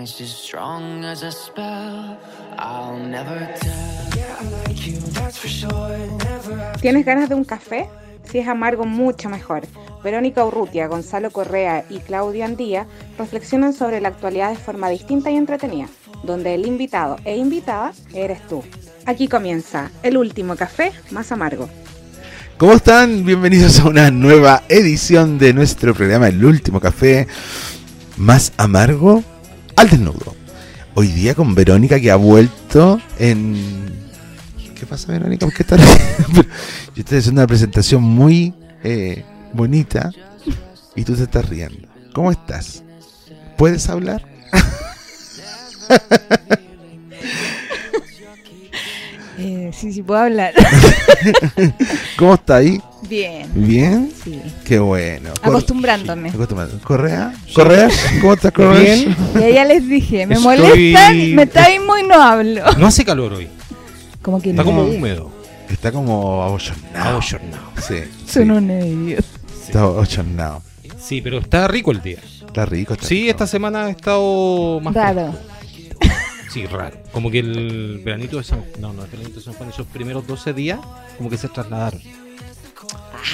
promise is strong as a spell. I'll never tell. Yeah, I like you, that's for sure. Never have ¿Tienes ganas de un café? Si es amargo, mucho mejor. Verónica Urrutia, Gonzalo Correa y Claudia Andía reflexionan sobre la actualidad de forma distinta y entretenida, donde el invitado e invitada eres tú. Aquí comienza el último café más amargo. ¿Cómo están? Bienvenidos a una nueva edición de nuestro programa El Último Café Más Amargo al Desnudo. Hoy día con Verónica que ha vuelto en... ¿Qué pasa Verónica? ¿Por qué estás Yo estoy haciendo una presentación muy eh, bonita y tú te estás riendo. ¿Cómo estás? ¿Puedes hablar? Eh, sí, sí, puedo hablar. ¿Cómo está ahí? Bien, ¿Bien? sí. Qué bueno. Cor- Acostumbrándome. Acostumbrado. ¿Correa? ¿Correa? ¿Cómo estás, Correa? Bien. Y ya les dije, me Estoy- molestan, me traen muy no hablo. No hace calor hoy. Como que Está no. como húmedo. Está como abochornado. Abochornado. Sí, Son sí, un idiota. está abochornado. Sí, pero está rico el día. Está rico. Está Sí, rico. esta semana ha estado más Raro. fresco. Sí, raro. Como que el veranito de San No, no, el veranito de San Juan, esos primeros 12 días, como que se trasladaron.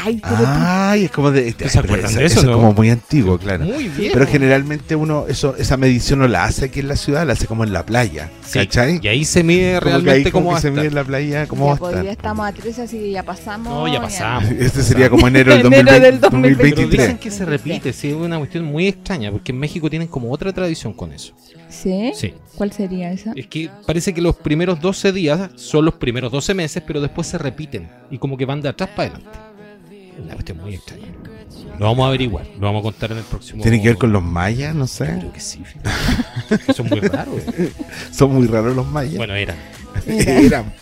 Ay, pero Ay, es como de. ¿Se acuerdan de eso, es no? como muy antiguo, claro. Muy bien. Pero generalmente uno, eso, esa medición no la hace aquí en la ciudad, la hace como en la playa. Sí, ¿Cachai? Y ahí se mide Como que ahí realmente como cómo va se mide en la playa, cómo ya, va pues, a ya estar. estamos a 13, así que ya pasamos. No, ya pasamos. Este sería como enero del Enero 2020, del 2023. Pero dicen 2023. que se repite, sí, es una cuestión muy extraña, porque en México tienen como otra tradición con eso. ¿Sí? Sí. ¿Cuál sería esa? Es que parece que los primeros 12 días son los primeros 12 meses, pero después se repiten y como que van de atrás para adelante. Una cuestión muy extraña. Lo vamos a averiguar, lo vamos a contar en el próximo. Tiene que ver con los mayas, no sé. Creo que sí, son muy raros. eh. Son muy raros los mayas. Bueno, eran. Eran.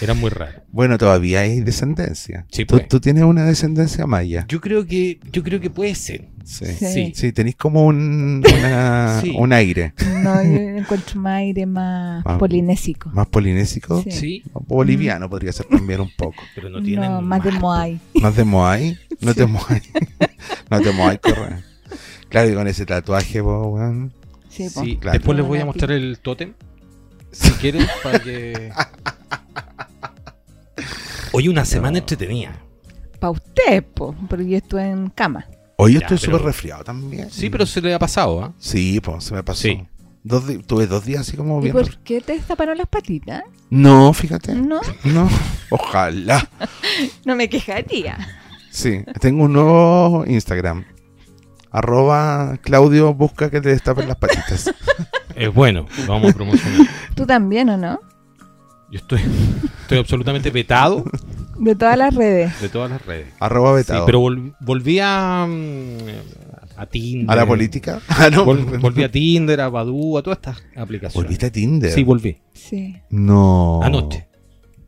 Eran muy raros. Bueno, todavía hay descendencia. Sí, ¿Tú, pues. tú tienes una descendencia maya. Yo creo que, yo creo que puede ser. Sí. Sí. Sí. Sí, tenéis como un, una- Sí. un aire No, yo encuentro más aire más Ah. polinésico. más polinésico. Sí. Sí, Boliviano podría ser también un poco. pero no tienen. No, más de mar. Moai. ¿Más de Moai? No te Moai. no te Moai, corre. Claro, y con ese tatuaje, weón. Sí. Sí, Claro. después les voy a mostrar el tótem. Si quieren, para que. Hoy una semana entretenida. Pa' usted, po, porque yo estuve en cama. Hoy yo Ya, estoy pero- súper resfriado también. Sí, pero se le ha pasado, ¿ah? Sí, pues se me pasó. Sí. Dos di- tuve dos días así como ¿Y bien. por qué te destaparon las patitas? No, fíjate. No, No. Ojalá. no me quejaría. Sí. Tengo un nuevo Instagram. Arroba Claudio busca que te destapen las patitas. Es bueno, lo vamos a promocionar. ¿Tú también o no? Yo estoy, estoy absolutamente vetado De todas las redes. de todas las redes. Arroba Sí, vetado. pero vol- volví a, mm, a Tinder. ¿A la política? Ah, no. Vol- volví a Tinder, a Badoo, a todas estas aplicaciones. ¿Volviste a Tinder? Sí, volví. Sí. No. Anoche.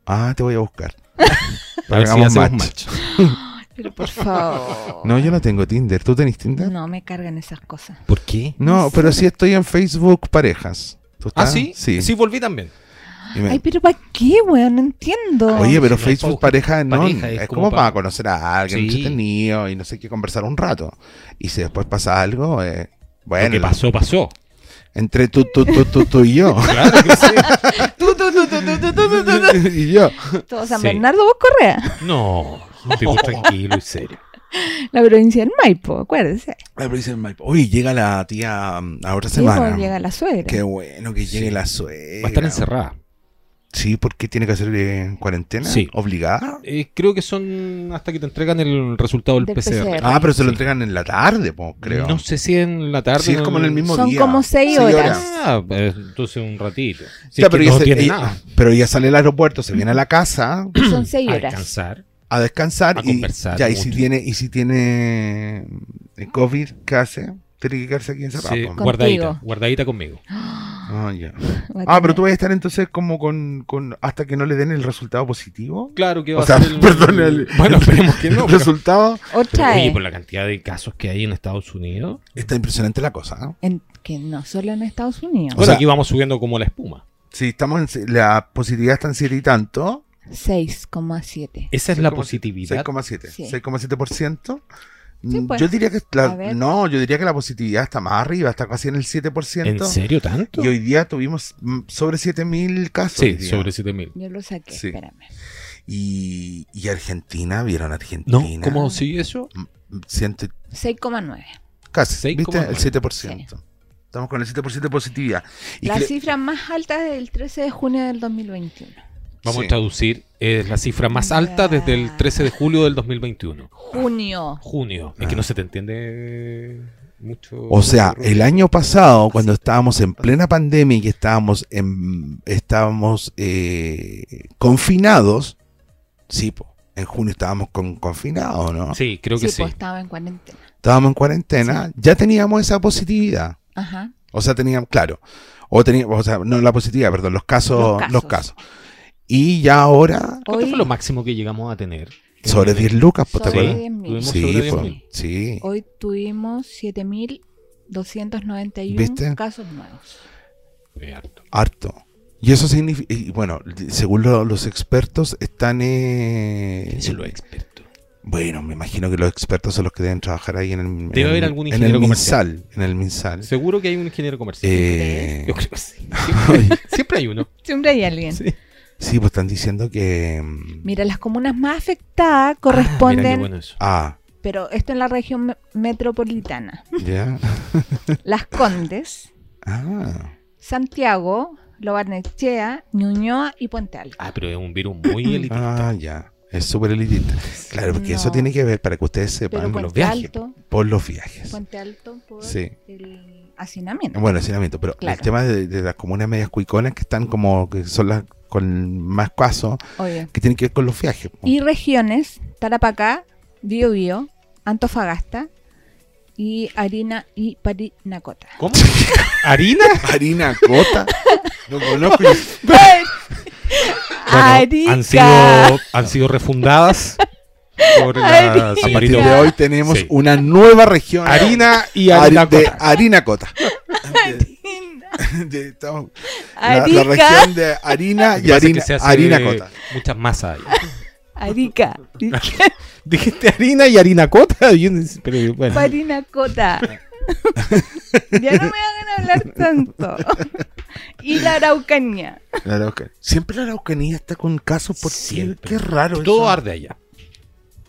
Ah, te voy a buscar. A ver si hagamos hacemos match. match. Pero por favor. No, yo no tengo Tinder. ¿Tú tenés Tinder? No me cargan esas cosas. ¿Por qué? No, pero sí estoy en Facebook Parejas. ¿Tú ¿Ah, sí? Sí. Sí, volví también. Me- Ay, pero ¿para qué, weón? No entiendo. Oye, pero si no Facebook pareja no Pareja, es, es como, para pa- conocer a alguien Sí. entretenido y no sé qué conversar un rato. Y si después pasa algo, eh, Lo bueno, que pasó, pasó. entre tú, tú, tú, tú, tú y yo. Claro que sí. Tú, tú, tú, tú, tú, tú, tú, tú, tú. y yo. Todo San Sí. Bernardo, vos Correa. No, estoy muy tranquilo y serio. La provincia del Maipo, acuérdense. Ay, pero dicen, "Mike, Oye, llega la tía mm, a otra Sí, pues, semana. llega la suegra. Qué bueno que llegue Sí. la suegra. Va a estar encerrada. Sí, porque tiene que hacer eh, cuarentena. Sí. Obligada. Eh, creo que son hasta que te entregan el resultado del, Del PCR. PCR. Ah, pero se lo Sí. entregan en la tarde, po, creo. No sé si en la tarde. Sí, es como en el mismo Son día. como seis horas. Ah, pues, entonces un ratito. Si Ya, es que pero, no ella se- tiene ella- nada. pero ella sale al aeropuerto, se viene a la casa Son seis A horas. descansar. a descansar A y conversar ya y si tiene y si tiene eh, COVID ¿qué hace? tiene que quedarse aquí encerrado Sí, guardadita, guardadita conmigo. Ah, ya. Ah, pero tú vas a estar entonces como con, con hasta que no le den el resultado positivo Claro que va o a sea ser el... perdón el, Bueno, esperemos que no. el pero- resultado Otra Oye, por la cantidad de casos que hay en Estados Unidos. está impresionante la cosa ¿no? en- que no solo en Estados Unidos. O sea- aquí vamos subiendo como la espuma. si estamos en la positividad está en 7 y tanto 6,7. Esa es la 6,7, positividad. 6,7 Sí. 6,7% Sí, Mm, pues. Yo diría que la- no, yo diría que la positividad está más arriba, está casi en el 7%. ¿En serio tanto? Y hoy día tuvimos mm, sobre 7000 casos. Sí, sobre 7000. Yo lo saqué, Sí. espérame. Y, y Argentina, ¿vieron No, Argentina? ¿cómo sigue eso? Mm, Ciento- 6,9. casi, ¿viste? 6,9. El 7%. Estamos con el 7% de positividad. Y La cifra más alta es del 13 de junio del 2021. Vamos Sí. a traducir. Es la cifra más alta desde el 13 de julio del 2021. Junio. Junio. Es que no se te entiende mucho. O sea, el año pasado, cuando estábamos en plena pandemia y que estábamos, en, estábamos eh, confinados, sí, po, en junio estábamos con, confinados, ¿no? Sí, creo que sí, sí. estaba en cuarentena. Estábamos en cuarentena, ya teníamos esa positividad. Ajá. O sea, teníamos, claro, o teníamos, o sea, no la positividad, perdón, los casos, Los los casos. Y ya ahora, ¿Cuánto Hoy- fue lo máximo que llegamos a tener? sobre 10 lucas, pues, ¿te Sobre acuerdas? 10.000. Tuvimos Sí, sobre po, 10.000. sí. Hoy tuvimos 7.291 ¿Viste? casos nuevos. Eh, harto. Harto. Y eso significa, y bueno, según lo- los expertos, están... Eh, ¿Quiénes son los expertos? Bueno, me imagino que los expertos son los que deben trabajar ahí en el, en Debe el- haber algún en ingeniero el comercial. MinSal, en el MinSal. Seguro que hay un ingeniero comercial. Eh, Yo creo que sí. Siempre, siempre hay uno. Siempre hay alguien. Sí. Sí, pues están diciendo que... mm, Mira, las comunas más afectadas Ah, mira corresponden, qué bueno eso. Ah, pero esto en la región me- metropolitana. ya. Las Condes, Ah, Santiago, Lobarnechea, Ñuñoa y Puente Alto. Ah, pero es un virus muy elitista. ah, ya. Es súper elitista. Claro, porque eso tiene que ver, para que ustedes sepan, con los viajes. Alto, Por los viajes. Puente Alto por Sí. el hacinamiento. Bueno, hacinamiento, pero Claro. el tema de, de las comunas medias cuiconas que están como, que son las con más casos, Oye. que tienen que ver con los viajes. Y regiones, Tarapacá, Biobío, Antofagasta y Harina y Parinacota. ¿Cómo? ¿Harina? Harina Cota. No conozco. Bueno, han sido, han sido refundadas por la Arica. A partir de hoy tenemos Sí. una nueva región. Harina y Hari- harina de cota. harina cota. De- de- estamos- la, región de harina y harina, que se hace harina cota. Muchas masas ahí. Arica. Dijiste harina y harina cota. Pero bueno. Parinacota. ya no me hagan hablar tanto. y la Araucanía. La Araucanía. Siempre la Araucanía está con casos por Siempre. Qué raro Todo eso. arde allá.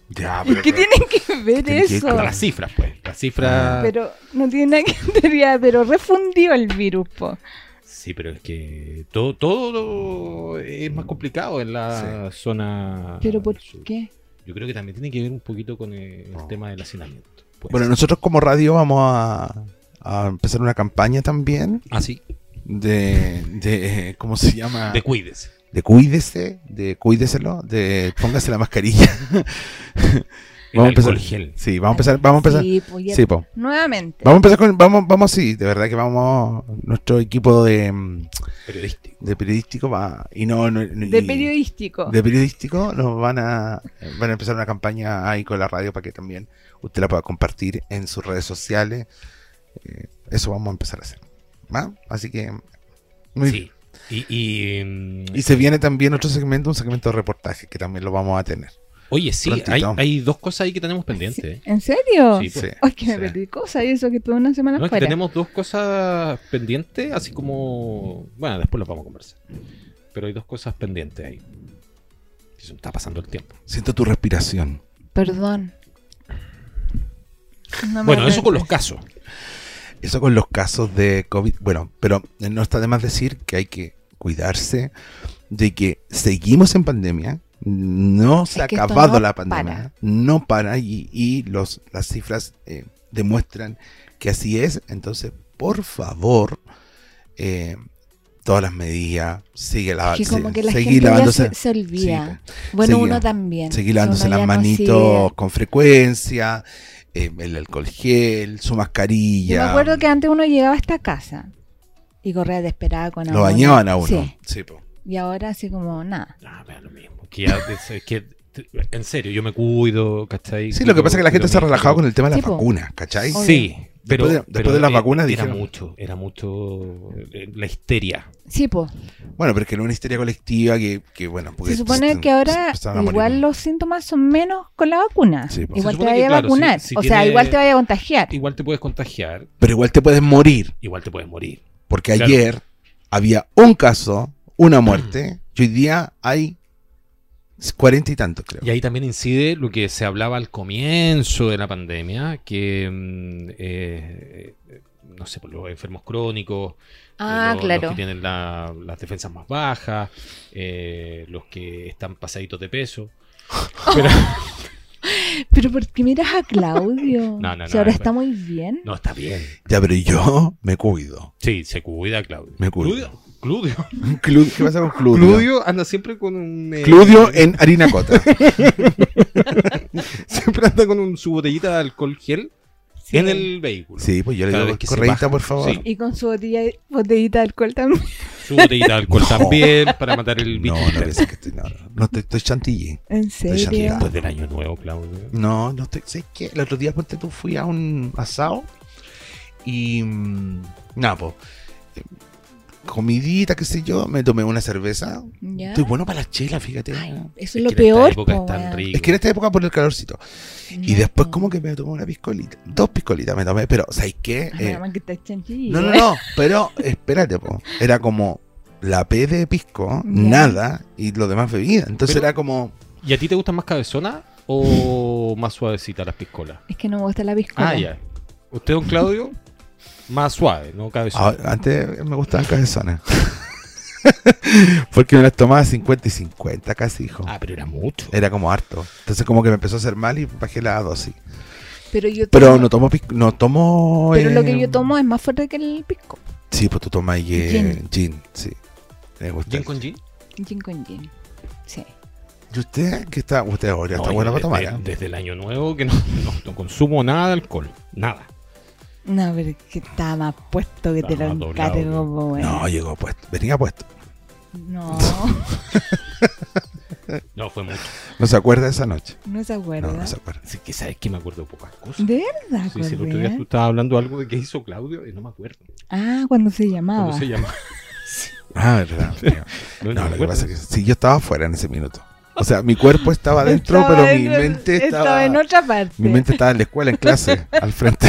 Ya, ¿Y pero- qué tienen que ver Tiene que ir eso? con Las cifras, pues. Las cifras. Pero no tiene nada que ver pero refundió el virus, po. Sí, pero es que todo, todo es más complicado en la zona. ¿Pero por sur. qué? Yo creo que también tiene que ver un poquito con el, No. tema del hacinamiento. Puede Bueno, nosotros como radio vamos a, a empezar una campaña también Ah, sí. de, de ¿cómo se llama? De cuides. De cuídese, de cuídeselo, de póngase la mascarilla. Vamos a empezar. gel. Sí, vamos a empezar, vamos a empezar. Sí, pues Sí, po. Nuevamente. Vamos a empezar con, vamos, vamos sí, de verdad que vamos, nuestro equipo de, mm, Periodístico. de periodístico va, y no, no- De periodístico. de periodístico nos van a, van a empezar una campaña ahí con la radio para que también usted la pueda compartir en sus redes sociales. Eh, eso vamos a empezar a hacer. ¿va? Así que, muy bien. Sí. Y, y, Y se viene también otro segmento, un segmento de reportaje que también lo vamos a tener. oye, sí, hay, hay dos cosas ahí que tenemos pendientes. ¿En serio? Sí, Sí. Ay, que me sí. perdí cosas y eso que tuve una semana No, es que fuera. tenemos dos cosas pendientes, así como. Bueno, después las vamos a conversar. Pero hay dos cosas pendientes ahí. Y se me está pasando el tiempo. Siento tu respiración. Perdón. No Bueno, eso con los casos. Eso con los casos de COVID. Bueno, pero no está de más decir que hay que cuidarse de que seguimos en pandemia. No se Es ha acabado no la pandemia. para. No para y, y los, las cifras eh, demuestran que así es. Entonces, por favor, eh, todas las medidas, sigue la, Que como se- que la seguir gente ya lavándose, se, se olvida. Sí, bueno, uno también. seguir lavándose las no manitos con frecuencia, eh, el alcohol gel, su Yo mascarilla. me acuerdo que antes uno llegaba a esta casa y corría desesperada con Lo bañaban a uno. Sí. Sí, po. Y ahora así como nada. Ah, vea lo mismo. Que ya es, es que En serio, yo me cuido, ¿cachai? Sí, lo que pasa es que la gente se ha relajado con el tema de las vacunas, ¿cachai? Sí, pero Después de- después pero de las vacunas era dijeron- mucho, era mucho eh, la histeria. Sí, pues. Bueno, pero es que no es una histeria colectiva que, que bueno, porque Se supone se- que ahora morir. igual los síntomas son menos con la vacuna. Sí, pues. igual te vaya que, a claro, vacunar. si- si o sea, igual te vaya a contagiar. Igual te puedes contagiar, Pero igual te puedes morir, igual te puedes morir. Porque Claro. ayer había un caso, una muerte, y hoy día hay cuarenta y tantos, creo. Y ahí también incide lo que se hablaba al comienzo de la pandemia, que, mm, eh, eh, no sé, por los enfermos crónicos, Ah, los, los claro. que tienen la- las defensas más bajas, eh, los que están pasaditos de peso. Pero, Pero ¿por qué miras a Claudio? No, no, Si no, ahora es está muy bien. no, está bien. Ya, pero yo me cuido. Sí, se cuida Claudio. Me cuido. Cludio. Clu- ¿Qué pasa con Cludio? Cludio anda siempre con un... eh, Cludio en harina cota. siempre anda con un, su botellita de alcohol gel Sí. en el vehículo. Sí, pues yo le digo, baja. por favor. Sí. Y con su botella, botellita de alcohol también. Su botellita de alcohol No. también para matar el bicho. No, no pienses que estoy, no, no, no estoy, estoy chantilly. ¿En Estoy serio? Después del año nuevo, Claudio. No, no estoy, ¿sabes qué? El otro día, ponte tú, fui a un asado y, mm, nada, pues, comidita, qué sé yo, me tomé una cerveza. ¿Ya? Estoy bueno para la chela, fíjate. Eso es, Es lo que en esta peor. época po, es tan weón. rico. Es que en esta época por el calorcito. Y después como que me tomé una piscolita. Dos piscolitas me tomé, pero ¿sabes qué? Ah, Eh, no, no, no, pero espérate, po. Era como la P de pisco, Ya. nada, y lo demás bebida. Entonces Pero- era como... ¿Y a ti te gustan más cabezonas o más suavecitas las piscolas? Es que no me gusta la piscola. Ah, ya. ¿Usted, don Claudio? Más suave, no cabezona. Ah, Antes me gustaban cabezones. Porque me las tomaba 50 y 50 casi, hijo. Ah, pero era mucho. Era como harto. Entonces como que me empezó a hacer mal y bajé la dosis. Pero yo Pero no tomo pisco, no tomo... Pero lo eh, que yo tomo es más fuerte que el pisco. Sí, pues tú tomas eh, Gin. gin. sí. Me gusta. ¿Gin con gin? Gin con gin. Sí. ¿Y usted qué está? Usted ahora está No, bueno yo para tomar. desde, ¿eh? desde el año nuevo que no, no- no consumo nada de alcohol. Nada. No, pero es que está más puesto que te lo doblado, encargo, weón. No, llegó puesto. Venía puesto. No, No, fue mucho. No se acuerda de esa noche. no se acuerda. No, no se acuerda. Así que sabes que me acuerdo de pocas cosas. ¿De verdad, Sí, sí, el otro día tú estabas hablando algo de que hizo Claudio y no me acuerdo. Ah, cuando se llamaba. ¿Cómo se llama? Ah, verdad. No, no No, me lo que acuerdo. pasa es que sí, yo estaba fuera en ese minuto. O sea, mi cuerpo estaba adentro, Estaba pero mi en mente estaba... en otra parte. Mi mente estaba en la escuela, en clase, al frente,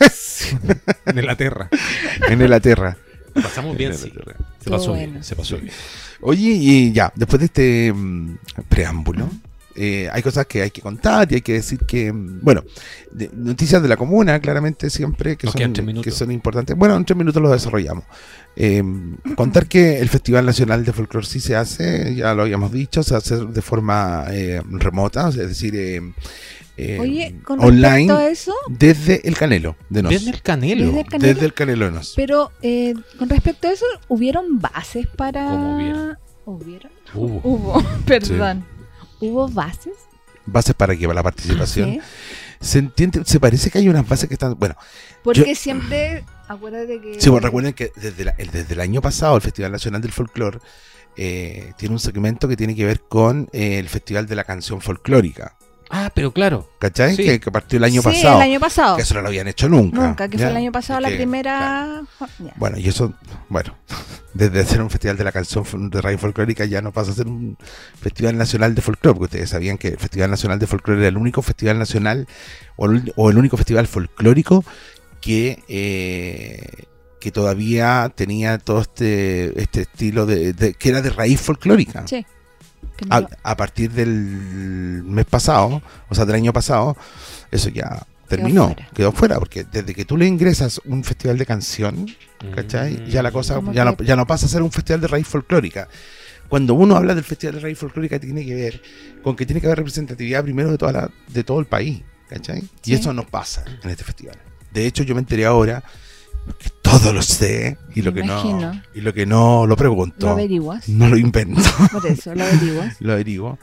En Inglaterra. en la tierra. Pasamos bien, sí. Se pasó bueno. bien, se pasó bien. Oye, y ya, después de este mm, preámbulo, eh, hay cosas que hay que contar y hay que decir que, mm, bueno, de- noticias de la comuna, claramente siempre, que quedan son, que son importantes. Bueno, en tres minutos lo desarrollamos. Eh, contar que el Festival Nacional de Folclore sí se hace, ya lo habíamos dicho, se hace de forma eh, remota, es decir, eh, eh, Oye, con online respecto a eso, desde el Canelo de Nos. Desde el Canelo. Desde el Canelo. Desde el Canelo de Nos. pero eh, con respecto a eso, ¿hubieron bases para...? ¿Cómo hubieron? ¿Hubieron? Hubo. Hubo, perdón. ¿Hubo bases? Bases para que va la participación. Se entiende, se parece que hay unas bases que están, bueno, Porque siempre, acuérdate que... Sí, recuerden que desde, la- el, desde el año pasado el Festival Nacional del Folclore eh, tiene un segmento que tiene que ver con eh, el Festival de la Canción Folclórica. Ah, pero claro. ¿Cachai? Sí. Que, que partió el año sí, pasado. el año pasado. Que eso no lo habían hecho nunca. Nunca, que ¿ya? fue el año pasado la que, primera... Bueno, y eso, bueno, desde hacer un festival de la canción de radio folclórica ya no pasa a ser un festival nacional de folclore, porque ustedes sabían que el Festival Nacional de Folclore era el único festival nacional o el, o el único festival folclórico que, eh, que todavía tenía todo este, este estilo de, de- que era de raíz folclórica. Sí. No A, partir del mes pasado, o sea, del año pasado, eso ya terminó, fuera. quedó fuera, porque desde que tú le ingresas un festival de canción, ¿cachai? Mm. Ya la cosa ya no, ya no pasa a ser un festival de raíz folclórica. Cuando uno habla del festival de raíz folclórica tiene que ver con que tiene que haber representatividad primero de toda la, de todo el país, ¿cachai? Sí. Y eso no pasa en este festival. De hecho, yo me enteré ahora que todo lo sé y lo Me que no y lo que no lo pregunto, Lo averiguas. no lo invento Por eso, lo averiguas. lo averiguo,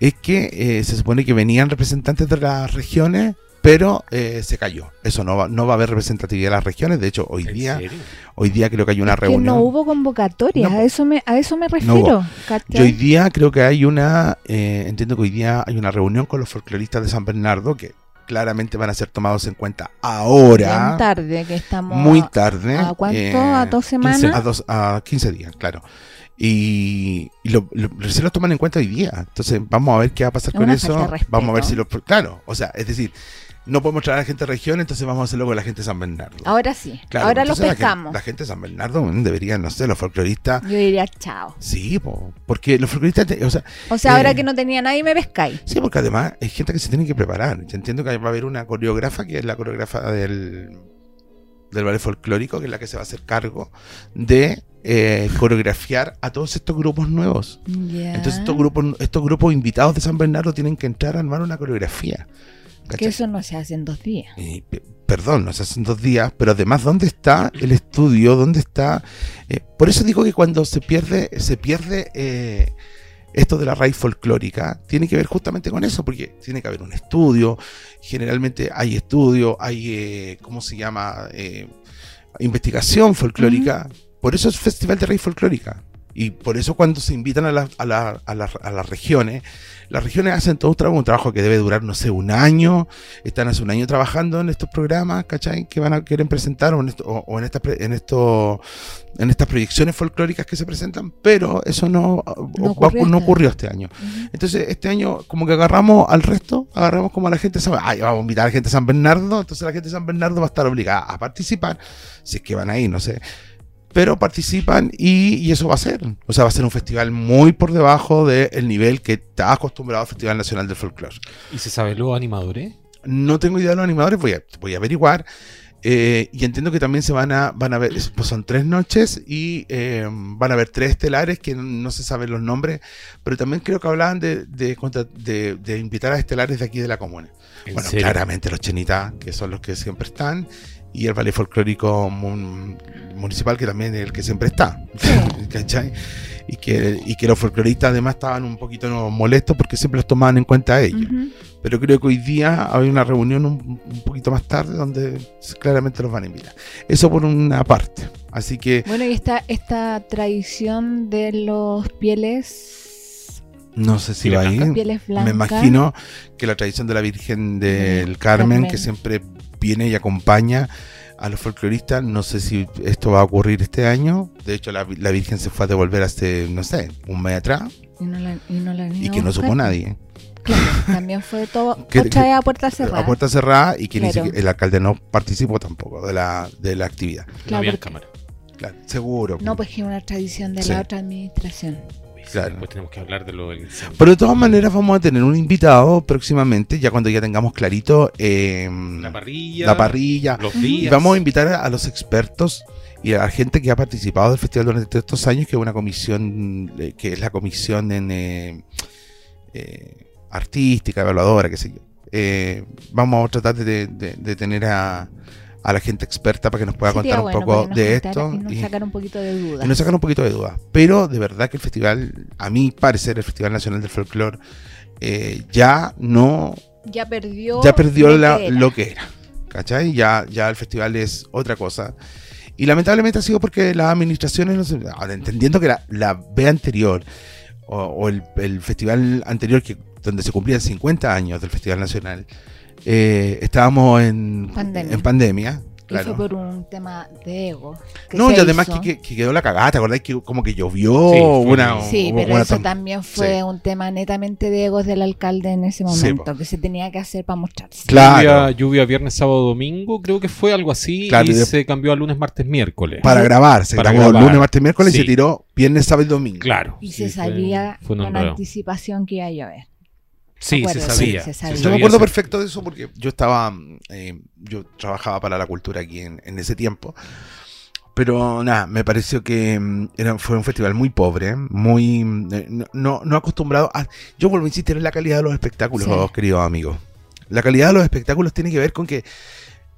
es que eh, se supone que venían representantes de las regiones pero eh, se cayó. Eso no va, no va a haber representatividad de las regiones. De hecho, hoy ¿En día, serio? hoy día creo que hay una reunión. no hubo convocatoria, No. a eso me, a eso me refiero. ¿cachai? Y hoy día creo que hay una, eh, entiendo que hoy día hay una reunión con los folcloristas de San Bernardo que claramente van a ser tomados en cuenta ahora, Bien tarde, que estamos muy tarde. ¿A cuánto? eh, ¿A dos semanas? a, dos, a 15 días, claro. Y, y lo, lo- recién lo toman en cuenta hoy día. Entonces, vamos a ver qué va a pasar Es con eso. Vamos a ver si lo. Claro, o sea, es decir, no podemos traer a la gente de región, entonces vamos a hacerlo con la gente de San Bernardo. Ahora sí, Claro, ahora los entonces la pescamos. La, gente de San Bernardo mm, debería, no sé, los folcloristas. Yo diría chao. Sí, po, porque los folcloristas, te- o sea, O sea, Eh. ahora que no tenía nadie me pescáis. Sí, porque además hay gente que se tiene que preparar. Yo entiendo que va a haber una coreógrafa que es la coreógrafa del, del ballet folclórico, que es la que se va a hacer cargo de eh, coreografiar a todos estos grupos nuevos. Ya. Entonces estos grupos, estos grupos invitados de San Bernardo tienen que entrar a armar una coreografía. Que eso no se hace en dos días. Y, pe- perdón, nos hacen dos días, pero además, ¿dónde está el estudio? ¿Dónde está? eh, por eso digo que cuando se pierde, se pierde eh, esto de la raíz folclórica, tiene que ver justamente con eso, porque tiene que haber un estudio, generalmente hay estudio, hay, eh, ¿cómo se llama? Eh, investigación folclórica. Por eso es Festival de Raíz Folclórica. Y por eso cuando se invitan a, la- a la- a la- a las regiones, las regiones hacen todo un trabajo, un trabajo que debe durar, no sé, un año. Están hace un año trabajando en estos programas, ¿cachai? Que van a querer presentar o en, esto- o- o en, estas pre- en, esto- en estas proyecciones folclóricas que se presentan, pero eso no, No va- ocurrió no este ocurrió este año. Entonces, este año, como que agarramos al resto, agarramos como a la gente de San Ay, vamos a invitar a la gente de San Bernardo, entonces la gente de San Bernardo va a estar obligada a participar, si es que van ahí, no sé. Pero participan y, y eso va a ser. O sea, va a ser un festival muy por debajo del nivel que está acostumbrado al Festival Nacional del Folclore. ¿Y se sabe los animadores? No tengo idea de los animadores, voy a, voy a averiguar. Eh, y entiendo que también se van a, van a ver, pues son tres noches y eh, van a haber tres estelares que no, no se saben los nombres, pero también creo que hablaban de, de, de- de invitar a estelares de aquí de la comuna. ¿En Bueno, serio? claramente los chenitas, que son los que siempre están, y el ballet folclórico mun- municipal, que también es el que siempre está. ¿Cachai? Y que, y que los folcloristas además estaban un poquito molestos porque siempre los tomaban en cuenta a ellos. Ujú. Pero creo que hoy día hay una reunión un, un poquito más tarde donde claramente los van a invitar. Eso por una parte. Así que Bueno, y esta, esta tradición de los pieles, no sé si ¿Pieles va a ir. blancas? pieles blancas. Me imagino que la tradición de la Virgen del Carmen, Carmen. que siempre viene y acompaña a los folcloristas, no sé si esto va a ocurrir este año. De hecho, la, la Virgen se fue a devolver hace, no sé, un mes atrás Y no la, y no la y que no supo nadie. Claro, también fue todo Que- otra que- vez a puerta cerrada. A puerta cerrada y que ni Claro. siquiera- el alcalde no participó tampoco de la, de la actividad. No Claro, había porque- cámara. Claro, seguro. No, pues que es una tradición de Sí. la otra administración. Claro. Después tenemos que hablar de lo del incendio. Pero de todas maneras vamos a tener un invitado próximamente, ya cuando ya tengamos clarito eh, La parrilla. la parrilla. Los Y días. vamos a invitar a, los expertos y a la gente que ha participado del festival durante todos estos años, que es una comisión, eh, que es la comisión en, eh, eh, artística, evaluadora, qué sé yo. Eh, vamos a tratar de, de- de tener a, a la gente experta para que nos pueda Sería contar un poco de esto. Y nos y- sacar un poquito de dudas. y nos sacan un poquito de duda. Pero de verdad que el festival, a mi parecer, el Festival Nacional del Folclore, eh, ya no, Ya perdió, ya perdió lo la- que era. lo que era. ¿Cachai? Ya, ya el festival es otra cosa. Y lamentablemente ha sido porque las administraciones, no ahora, entendiendo que la, la B anterior, o, o el, el festival anterior, que donde se cumplían 50 años del Festival Nacional, eh, estábamos en Pandemia. en pandemia. Y fue Claro. por un tema de ego. que No, y además que, que- que quedó la cagada, ¿te acordás que como que llovió? Sí, una, un- Sí, pero una eso también fue Sí. un tema netamente de egos del alcalde en ese momento, que se tenía que hacer para mostrarse. Claro. Lluvia, lluvia viernes, sábado, domingo, creo que fue algo así. Claro, y y de- se cambió a lunes, martes, miércoles. Para grabar, se Para grabó grabar. lunes, martes, miércoles y se tiró viernes, sábado y domingo. Claro. Y sí, se sabía con anticipación que iba a llover. Sí, se sabía. sí, se sabía. Yo me acuerdo perfecto de eso porque yo estaba, eh, yo trabajaba para la cultura aquí en, en ese tiempo. Pero nada, me pareció que mm, era, fue un festival muy pobre, muy eh, no, no, no acostumbrado a... Yo vuelvo a insistir en la calidad de los espectáculos, Sí. queridos amigos. La calidad de los espectáculos tiene que ver con que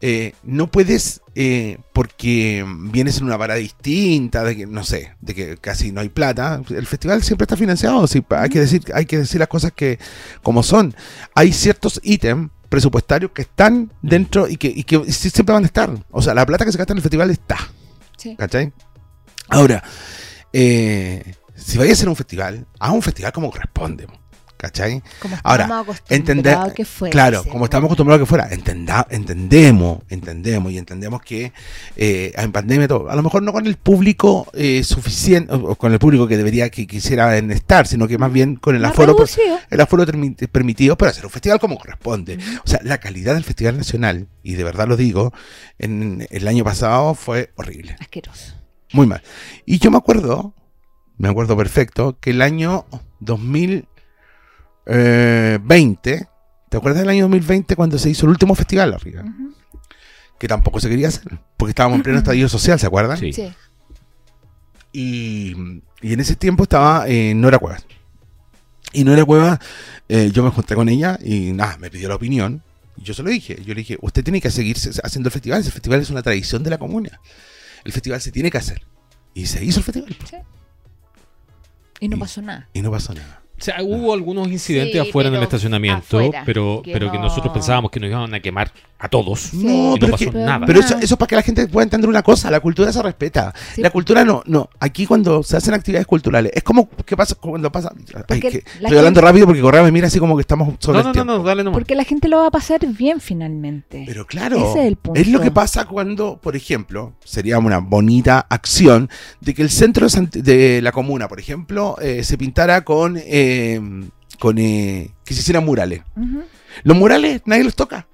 eh, no puedes, eh, porque vienes en una parada distinta, de que, no sé, de que casi no hay plata. El festival siempre está financiado, sí, hay, que decir, hay que decir las cosas que como son. Hay ciertos ítems presupuestarios que están dentro y que, y que siempre van a estar. O sea, la plata que se gasta en el festival está. Sí. ¿Cachai? Ahora, eh, si vais a hacer un festival, haz un festival como corresponde. ¿Cachai? Como Ahora, Entender, que fuese, claro, como estamos acostumbrados a que fuera, entenda- entendemos, entendemos y entendemos que eh, en pandemia todo, a lo mejor no con el público eh, suficiente, o, o con el público que debería que quisiera estar, sino que más bien con el Más aforo, reducido. el aforo permitido para hacer un festival como corresponde. O sea, la calidad del Festival Nacional, y de verdad lo digo, en el año pasado fue horrible, Asqueroso. muy mal. Y yo me acuerdo, me acuerdo perfecto, que el año 2020, ¿te acuerdas del año 2020 cuando se hizo el último festival? Ujú. Que tampoco se quería hacer, porque estábamos en pleno estadio social, ¿se acuerdan? Sí. Sí. Y, y en ese tiempo estaba eh, Nora Cuevas. Y Nora Cuevas, eh, yo me junté con ella y nada, me pidió la opinión. Y yo se lo dije. Yo le dije, usted tiene que seguir se- haciendo el festival. El festival es una tradición de la comuna. El festival se tiene que hacer. Y se hizo el festival. Y no Y- pasó nada. Y no pasó nada. O sea, hubo algunos incidentes Sí, afuera en el estacionamiento, afuera, pero, que pero que no- nosotros pensábamos que nos iban a quemar a todos. Sí. No, y no pasó que- nada. pero eso, eso es para que la gente pueda entender una cosa. La cultura se respeta. Sí. La cultura no, no. Aquí cuando se hacen actividades culturales, es como, ¿qué pasa cuando pasa? Ay, que- estoy hablando rápido porque Correa me mira así como que estamos sobre No, el no, no, no, dale nomás. Porque la gente lo va a pasar bien finalmente. Pero claro, Ese es el punto. lo que pasa cuando, por ejemplo, sería una bonita acción de que el centro de la comuna, por ejemplo, eh, se pintara con, eh, con eh, que se hicieran murales. Los murales nadie los toca.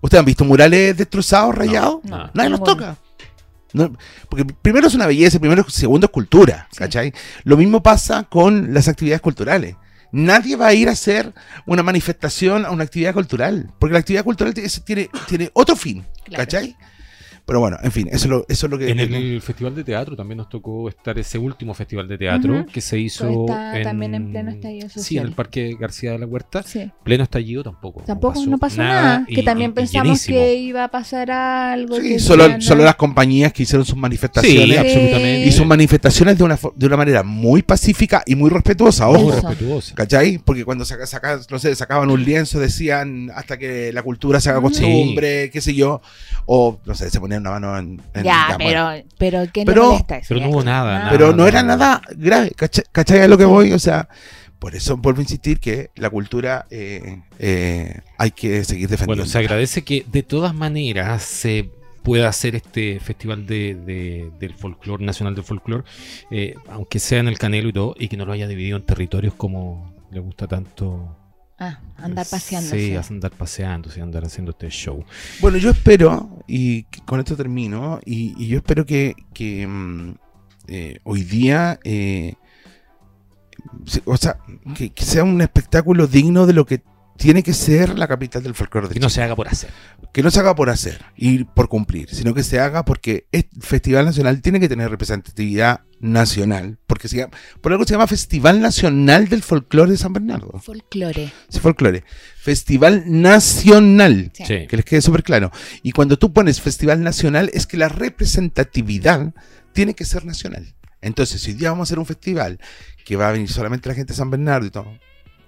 ¿Ustedes han visto murales destrozados, rayados? No, nadie los toca. No, porque primero es una belleza, primero, segundo es cultura, Sí. ¿cachai? Lo mismo pasa con las actividades culturales. Nadie va a ir a hacer una manifestación a una actividad cultural, porque la actividad cultural tiene, tiene, tiene otro fin, Claro. ¿cachai? Pero bueno, en fin, eso es lo, eso es lo que... En el Festival de Teatro también nos tocó estar ese último Festival de Teatro Ujú. que se hizo Está también en pleno estallido Sí, en social. el Parque García de la Huerta. Sí. Pleno estallido tampoco. Tampoco no pasó nada. y- que también y- pensamos llenísimo. que iba a pasar algo. Sí, que solo, solo las compañías que hicieron sus Sí, manifestaciones absolutamente. y sus manifestaciones de una, de una manera muy pacífica y muy respetuosa, Muy ojo. Eso. respetuosa. ¿Cachai? Porque cuando saca, saca- no sé, sacaban un lienzo decían hasta que la cultura se haga costumbre, qué sé yo, o no sé, se ponían una mano en... en- Ya, ya, pero, pero ¿qué Pero- le molesta eso? pero no hubo nada, nada. Pero no era nada grave, ¿cachai? ¿Cachai a lo que voy? O sea, por eso vuelvo a insistir que la cultura eh, eh, hay que seguir defendiendo. Bueno, se agradece que de todas maneras se pueda hacer este festival de, de- del folclore, nacional del folclore, eh, aunque sea en el Canelo y todo, y que no lo haya dividido en territorios como le gusta tanto. Ah, andar paseando. Sí, andar paseando, sí, andar haciendo este show. Bueno, yo espero, y con esto termino, y, y yo espero que, que, mm, eh, hoy día, eh, o sea, que, que sea un espectáculo digno de lo que tiene que ser la capital del folclore de Que no se haga por hacer. que no se haga por hacer y por cumplir, sino que se haga porque el Festival Nacional tiene que tener representatividad nacional, porque se llama, por algo se llama Festival Nacional del Folclore de San Bernardo. Folclore. Sí, folclore. Festival Nacional. Sí. Que les quede súper claro. Y cuando tú pones Festival Nacional, es que la representatividad tiene que ser nacional. Entonces, si hoy día vamos a hacer un festival que va a venir solamente la gente de San Bernardo y todo,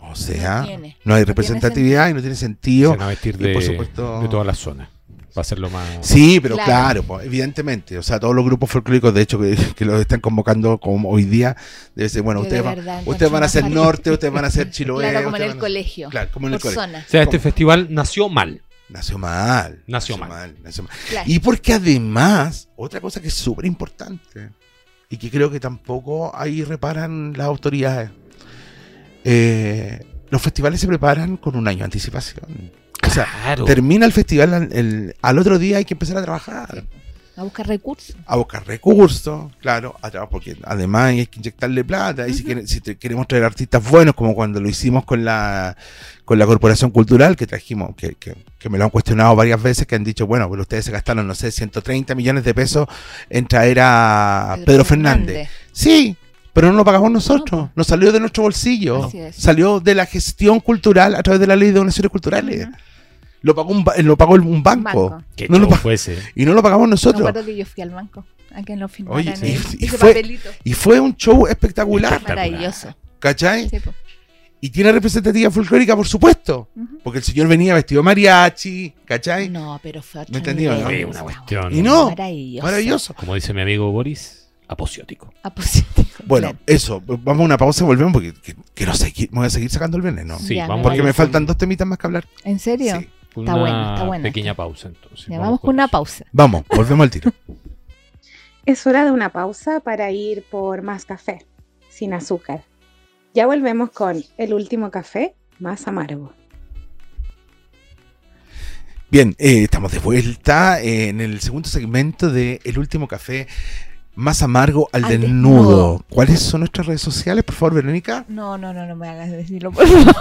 o sea, no, tiene. hay No tiene representatividad y no tiene Se sentido. van a vestir y de, por supuesto- de toda la zona. Va a ser lo más. Sí, pero Claro. claro, pues, evidentemente. O sea, todos los grupos folclóricos, de hecho, que, que los están convocando como hoy día, debe ser, bueno, Yo ustedes, va- verdad ustedes van a ser norte, ustedes van a ser Chiloé. Claro, como en el van a- colegio. Claro, como en el Por colegio. zona. O sea, este ¿Cómo? festival nació mal. Nació mal. Nació mal. nació mal. Claro. Y porque además, otra cosa que es súper importante y que creo que tampoco ahí reparan las autoridades, eh, los festivales se preparan con un año de anticipación. O sea, Claro. termina el festival, al, el- al otro día hay que empezar a trabajar, A buscar recursos. a buscar recursos, claro, a trabajar, porque además hay que inyectarle plata. Y si, quiere- si te- queremos traer artistas buenos, como cuando lo hicimos con la, con la Corporación Cultural, que trajimos, que, que, que me lo han cuestionado varias veces, que han dicho, bueno, pero ustedes se gastaron, no sé, 130 millones de pesos en traer a Pedro, Fernández. Sí, pero no lo pagamos nosotros, No, salió de nuestro bolsillo, Así es. salió de la gestión cultural a través de la ley de donaciones culturales. Lo pagó un, ba- lo pagó un banco. Banco. Qué No lo show pa- fue ese. Y no lo pagamos Me nosotros. acuerdo que yo fui al banco a que lo firmaran Oye, y- ese y ese fue- papelito. Y fue un show espectacular, Espectacular. Maravilloso. ¿cachai? Sí. Y tiene representatividad folclórica, por supuesto. Porque el señor venía vestido de mariachi, ¿cachai? No, pero fue ¿Me entendió, nivel, no? Sí, o una sea, cuestión. Y no, Maravilloso. maravilloso. Como dice mi amigo Boris, aposiótico. Bueno, claro. eso, vamos a una pausa y volvemos porque que- quiero seguir, me voy a seguir sacando el viernes, ¿no? Sí, Ya, vamos me Porque me faltan dos temitas más que hablar. ¿En serio? Sí. Está una bueno, está bueno. pequeña pausa entonces. Ya vamos con una eso. pausa. Vamos, volvemos al tiro. Es hora de una pausa para ir por más café, sin azúcar. Ya volvemos con el último café más amargo. Bien, eh, estamos de vuelta en el segundo segmento de El último café más amargo al, Al desnudo. desnudo. ¿Cuáles son nuestras redes sociales, por favor, Verónica? No, no, no, no me hagas decirlo, por favor.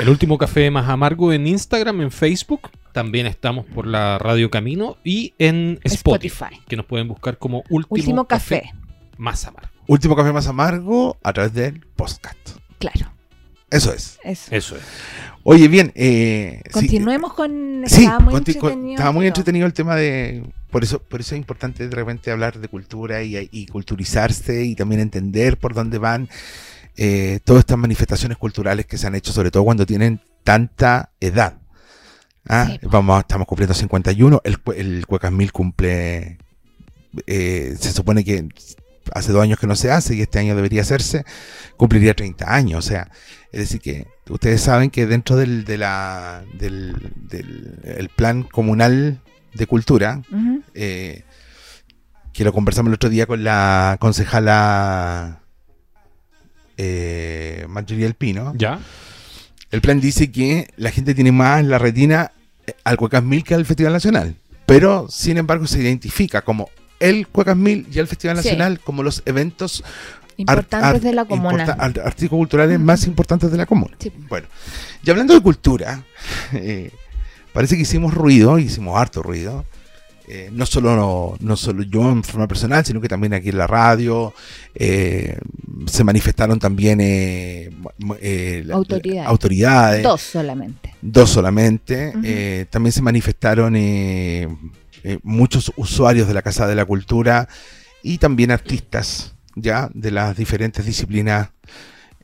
El último café más amargo en Instagram, en Facebook. También estamos por la Radio Camino y en Spotify, Spotify. que nos pueden buscar como último, Último café. más amargo. Último café más amargo a través del podcast. Claro, Eso es. eso. Eso es. Oye, bien, eh, sí, Continuemos con... Sí, estaba muy conti- entretenido. estaba muy entretenido el tema de... Por eso, por eso es importante de repente hablar de cultura y, y culturizarse y también entender por dónde van eh, todas estas manifestaciones culturales que se han hecho, sobre todo cuando tienen tanta edad. Ah, Sí. Vamos, estamos cumpliendo 51, el, el Cuecas Mil cumple... eh, se supone que hace dos años que no se hace y este año debería hacerse, cumpliría 30 años. O sea, es decir, que ustedes saben que dentro del, de la, del, del- el plan comunal de cultura, Ujú. eh, que lo conversamos el otro día con la concejala eh, Marjorie El Pino, ¿Ya? el plan dice que la gente tiene más la retina eh, al Cuecas Mil que al Festival Nacional. Pero, sin embargo, se identifica como el Cuecas Mil y el Festival Sí. Nacional como los eventos Importantes art- de la comuna. importa- art- artísticos culturales más importantes de la comuna. Sí. Bueno, y hablando de cultura, eh, parece que hicimos ruido, hicimos harto ruido. Eh, no, solo, no solo yo en forma personal, sino que también aquí en la radio. eh, se manifestaron también Autoridades. autoridades, Dos solamente. dos solamente. También se manifestaron muchos usuarios de la Casa de la Cultura y también artistas ya de las diferentes disciplinas.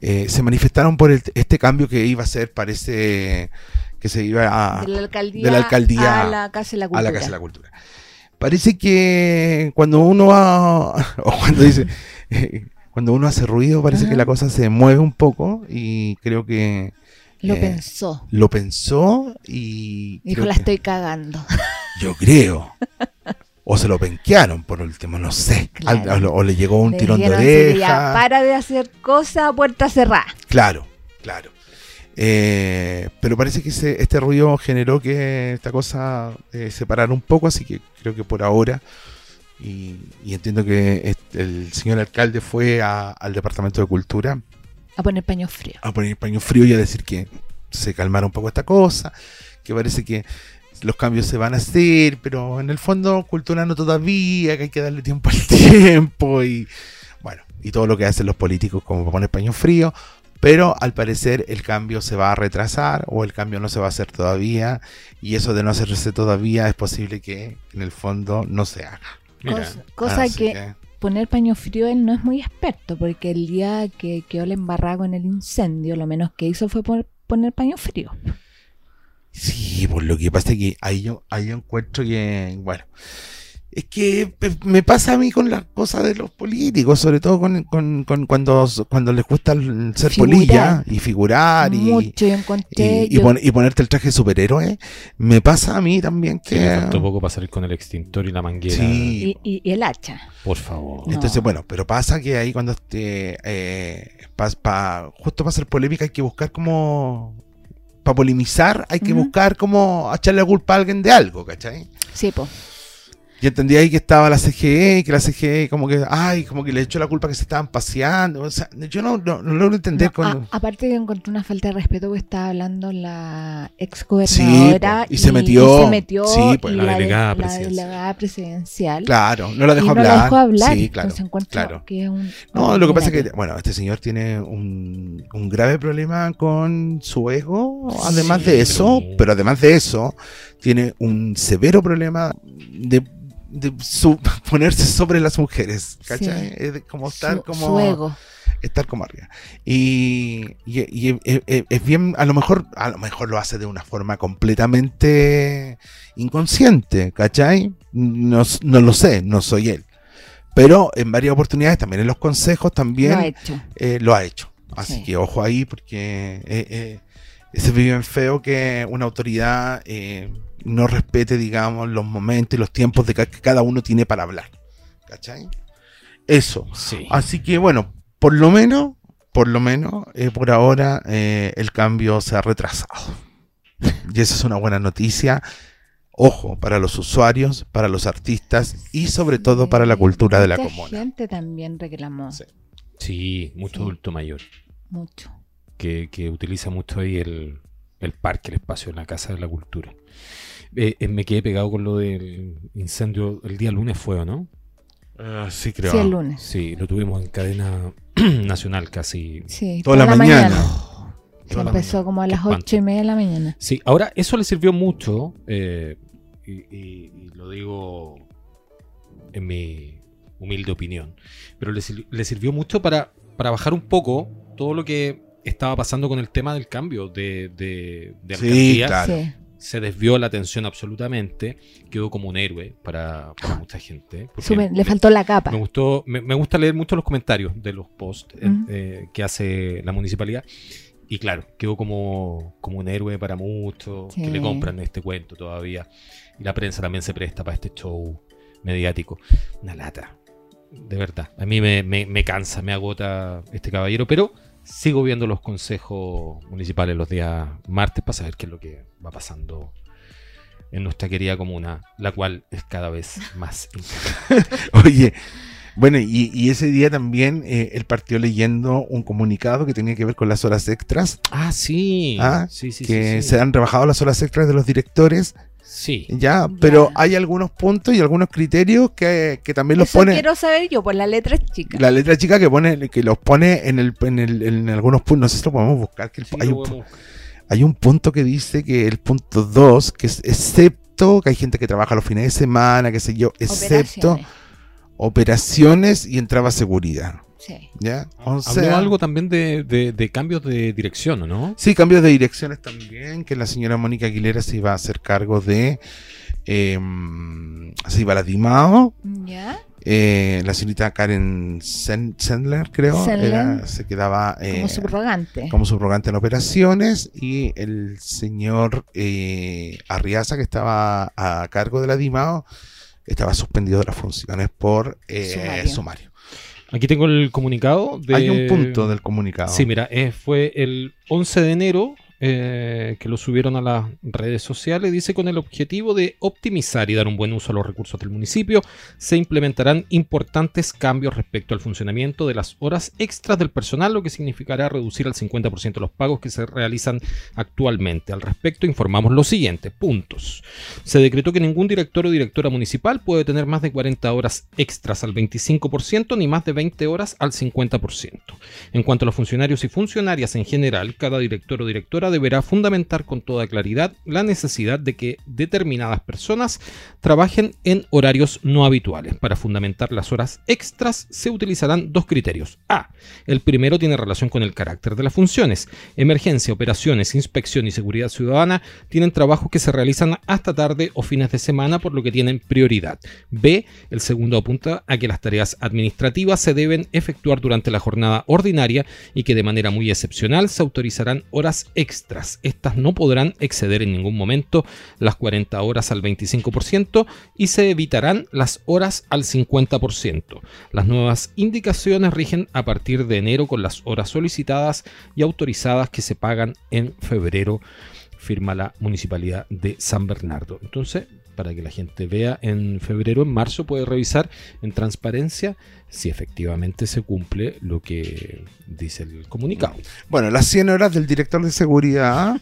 eh, se manifestaron por el- este cambio que iba a ser, parece que se iba a, de la alcaldía, de la alcaldía a la Casa de la a Cultura. la Casa de la Cultura. Parece que cuando uno va, o cuando dice, eh, cuando uno hace ruido, parece Ajá. que la cosa se mueve un poco y creo que Lo eh, pensó. lo pensó y Dijo, la que- estoy cagando. yo creo. O se lo penquearon por último, no sé. Claro. Al- o, o le llegó un Le tirón de oreja. para de hacer cosas a puerta cerrada. Claro, claro. Eh, pero parece que ese- este ruido generó que esta cosa eh, se parara un poco, así que creo que por ahora, y, y entiendo que este- el señor alcalde fue a- al Departamento de Cultura A poner paño frío. a poner paño frío y a decir que se calmara un poco esta cosa, que parece que los cambios se van a hacer, pero en el fondo cultura no todavía, que hay que darle tiempo al tiempo y bueno, y todo lo que hacen los políticos como poner paño frío, pero al parecer el cambio se va a retrasar o el cambio no se va a hacer todavía y eso de no hacerse todavía es posible que en el fondo no se haga. Mira, Cosa, cosa Así que, poner paño frío él no es muy experto, porque el día que quedó el embarrado en el incendio, lo menos que hizo fue pon- poner paño frío. Sí, por lo que pasa es que ahí yo, ahí yo encuentro que, bueno, es que pe- me pasa a mí con las cosas de los políticos, sobre todo con, con- con cuando, cuando les gusta el ser Figurar. polilla y figurar y, Mucho encontré. y, y pon- y ponerte el traje de superhéroe. Me pasa a mí también me que... faltó poco para salir con el extintor y la manguera. Sí. y, y- y el hacha. Por favor. No. Entonces, bueno, pero pasa que ahí cuando este, eh, pa- pa- justo para hacer polémica hay que buscar como... Para polemizar hay que buscar como echarle la culpa a alguien de algo, ¿cachai? Sí, po. Y entendí ahí que estaba la CGE, que la CGE como que, ay, como que le echó la culpa que se estaban paseando. O sea, yo no, no, no logro entender No, cuando... a- aparte que encontré una falta de respeto que estaba hablando la ex gobernadora y se metió, y se metió sí, pues, y la de- delegada la presidencial. delegada presidencial. Claro, no la dejó y no hablar. la dejó hablar. Sí, claro. Entonces claro. que es un. No, lo que pasa es que, bueno, este señor tiene un, un grave problema con su ego, además de eso, pero- pero además de eso, tiene un severo problema de, de su- ponerse sobre las mujeres, ¿cachai? Sí. Es como estar Su- como... su ego. estar como arriba. Y, y- y- y- es bien, a lo mejor, a lo mejor lo hace de una forma completamente inconsciente, ¿cachai? No, no lo sé, no soy él. Pero en varias oportunidades, también en los consejos, también Lo ha hecho. eh, lo ha hecho. Así Sí. que ojo ahí, porque eh, eh, se vive bien feo que una autoridad eh, no respete, digamos, los momentos y los tiempos de que cada uno tiene para hablar. ¿Cachai? Eso. Sí. Así que bueno, por lo menos, por lo menos, eh, por ahora eh, el cambio se ha retrasado. Y esa es una buena noticia. Ojo, para los usuarios, para los artistas y sobre todo para la cultura de la Mucha comuna. gente también reclamó Sí. Sí, mucho Sí. adulto mayor. mucho. Que, que utiliza mucho ahí el, el parque, el espacio en la Casa de la Cultura. Eh, eh, me quedé pegado con lo del incendio. El día lunes fue, ¿o no? Ah, sí, creo. Sí, el lunes. Sí, lo tuvimos en cadena nacional casi. Sí, Toda la mañana. Se Toda la empezó mañana. como a las ocho y media de la mañana. Sí, ahora eso le sirvió mucho, eh, y, y- y lo digo en mi humilde opinión, pero le, le sirvió mucho para, para bajar un poco todo lo que estaba pasando con el tema del cambio de, de, de Sí, alcaldía. claro. Sí. Se desvió la atención absolutamente, quedó como un héroe para, para mucha gente. le faltó la capa. me gustó, me, me gusta leer mucho los comentarios de los posts eh, Ujú. eh, que hace la municipalidad. Y claro, quedó como, como un héroe para muchos que Sí. le compran este cuento todavía. Y la prensa también se presta para este show mediático. Una lata. De verdad. A mí me, me- me cansa, me agota este caballero, pero sigo viendo los consejos municipales los días martes para saber qué es lo que va pasando en nuestra querida comuna, la cual es cada vez más. Oye, bueno, y, y ese día también eh, él partió leyendo un comunicado que tenía que ver con las horas extras, Ah, sí. Ah, sí, sí, que sí. se han rebajado las horas extras de los directores, Sí. ya, pero Ya. hay algunos puntos y algunos criterios que, que también los Eso pone... quiero saber yo, pues la letra chica. La letra chica que pone que los pone en el, en, el- en algunos puntos, no sé si lo podemos buscar, que el- Sí, hay, lo un, podemos- hay un punto que dice que el punto 2, que es excepto, que hay gente que trabaja los fines de semana, qué sé yo, excepto Operaciones. operaciones y entraba seguridad. Sí. ¿Ya? O Habló sea- algo también de, de- de cambios de dirección, ¿o ¿no? Sí, cambios de direcciones también, que la señora Mónica Aguilera se iba a hacer cargo de... eh, se iba a la Dimao, ¿Ya? eh, la señorita Karen Sen- Sendler, creo, Sendler. era- se quedaba eh, Como subrogante. como subrogante en operaciones y el señor eh, Arriaza, que estaba a cargo de la Dimao, estaba suspendido de las funciones por eh, Sumario. sumario. Aquí tengo el comunicado. De... Hay un punto del comunicado. Sí, mira, eh, fue el 11 de enero eh, que lo subieron a las redes sociales. Dice con el objetivo de optimizar y dar un buen uso a los recursos del municipio, se implementarán importantes cambios respecto al funcionamiento de las horas extras del personal, lo que significará reducir al 50% los pagos que se realizan actualmente. Al respecto, informamos lo siguiente: puntos. Se decretó que ningún director o directora municipal puede tener más de 40 horas extras al 25% ni más de 20 horas al 50%. En cuanto a los funcionarios y funcionarias en general, cada director o directora deberá fundamentar con toda claridad la necesidad de que determinadas personas trabajen en horarios no habituales. Para fundamentar las horas extras se utilizarán dos criterios. A. El primero tiene relación con el carácter de las funciones. Emergencia, operaciones, inspección y seguridad ciudadana tienen trabajos que se realizan hasta tarde o fines de semana, por lo que tienen prioridad. B. El segundo apunta a que las tareas administrativas se deben efectuar durante la jornada ordinaria y que de manera muy excepcional se autorizarán horas extras. Estas no podrán exceder en ningún momento las 40 horas al 25% y se evitarán las horas al 50%. Las nuevas indicaciones rigen a partir de enero con las horas solicitadas y autorizadas que se pagan en febrero firma la municipalidad de San Bernardo. Entonces, para que la gente vea en febrero, en marzo, puede revisar en transparencia si efectivamente se cumple lo que dice el comunicado. Bueno, las 100 horas del director de seguridad,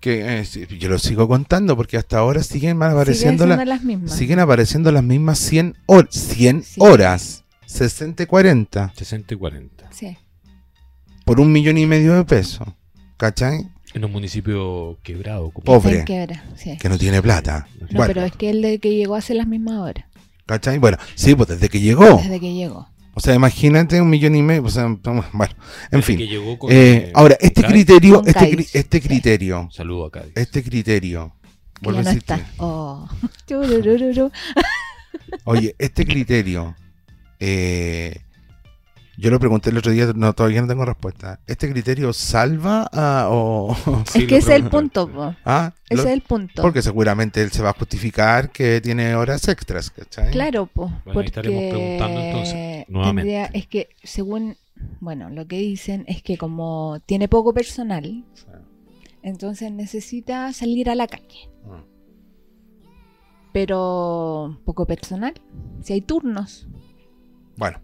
que eh, yo lo sigo contando porque hasta ahora siguen apareciendo, la- las mismas. siguen apareciendo las mismas 100, hor- 100 Sí. horas, 60 y 40, 60 y 40. Sí. por un millón y medio de pesos. ¿Cachai? En un municipio quebrado. Como Pobre. Sí. Que no tiene plata. No, Bueno, pero es que el de que llegó hace las mismas horas. ¿cachai? Bueno, sí, pues desde que llegó. Desde que llegó. O sea, imagínate un millón y medio. O sea, bueno, en Desde fin. que llegó con, Eh, eh, ahora, este Cádiz. criterio, Con este, Cádiz, este sí. criterio, Saludo a Cádiz. este criterio. Que vuelvo ya a no insistir. está. Oh. Oye, este criterio, eh, yo lo pregunté el otro día, no, todavía no tengo respuesta. ¿Este criterio salva a, o...? Sí, es que ese es el punto, po. ¿Ah? Ese Lo- es el punto. Porque seguramente él se va a justificar que tiene horas extras, ¿cachai? Claro, po, Bueno, ahí porque estaremos preguntando entonces, nuevamente. tendría- es que según, bueno, lo que dicen es que como tiene poco personal, entonces necesita salir a la calle. Mm. Pero poco personal, si hay turnos. Bueno.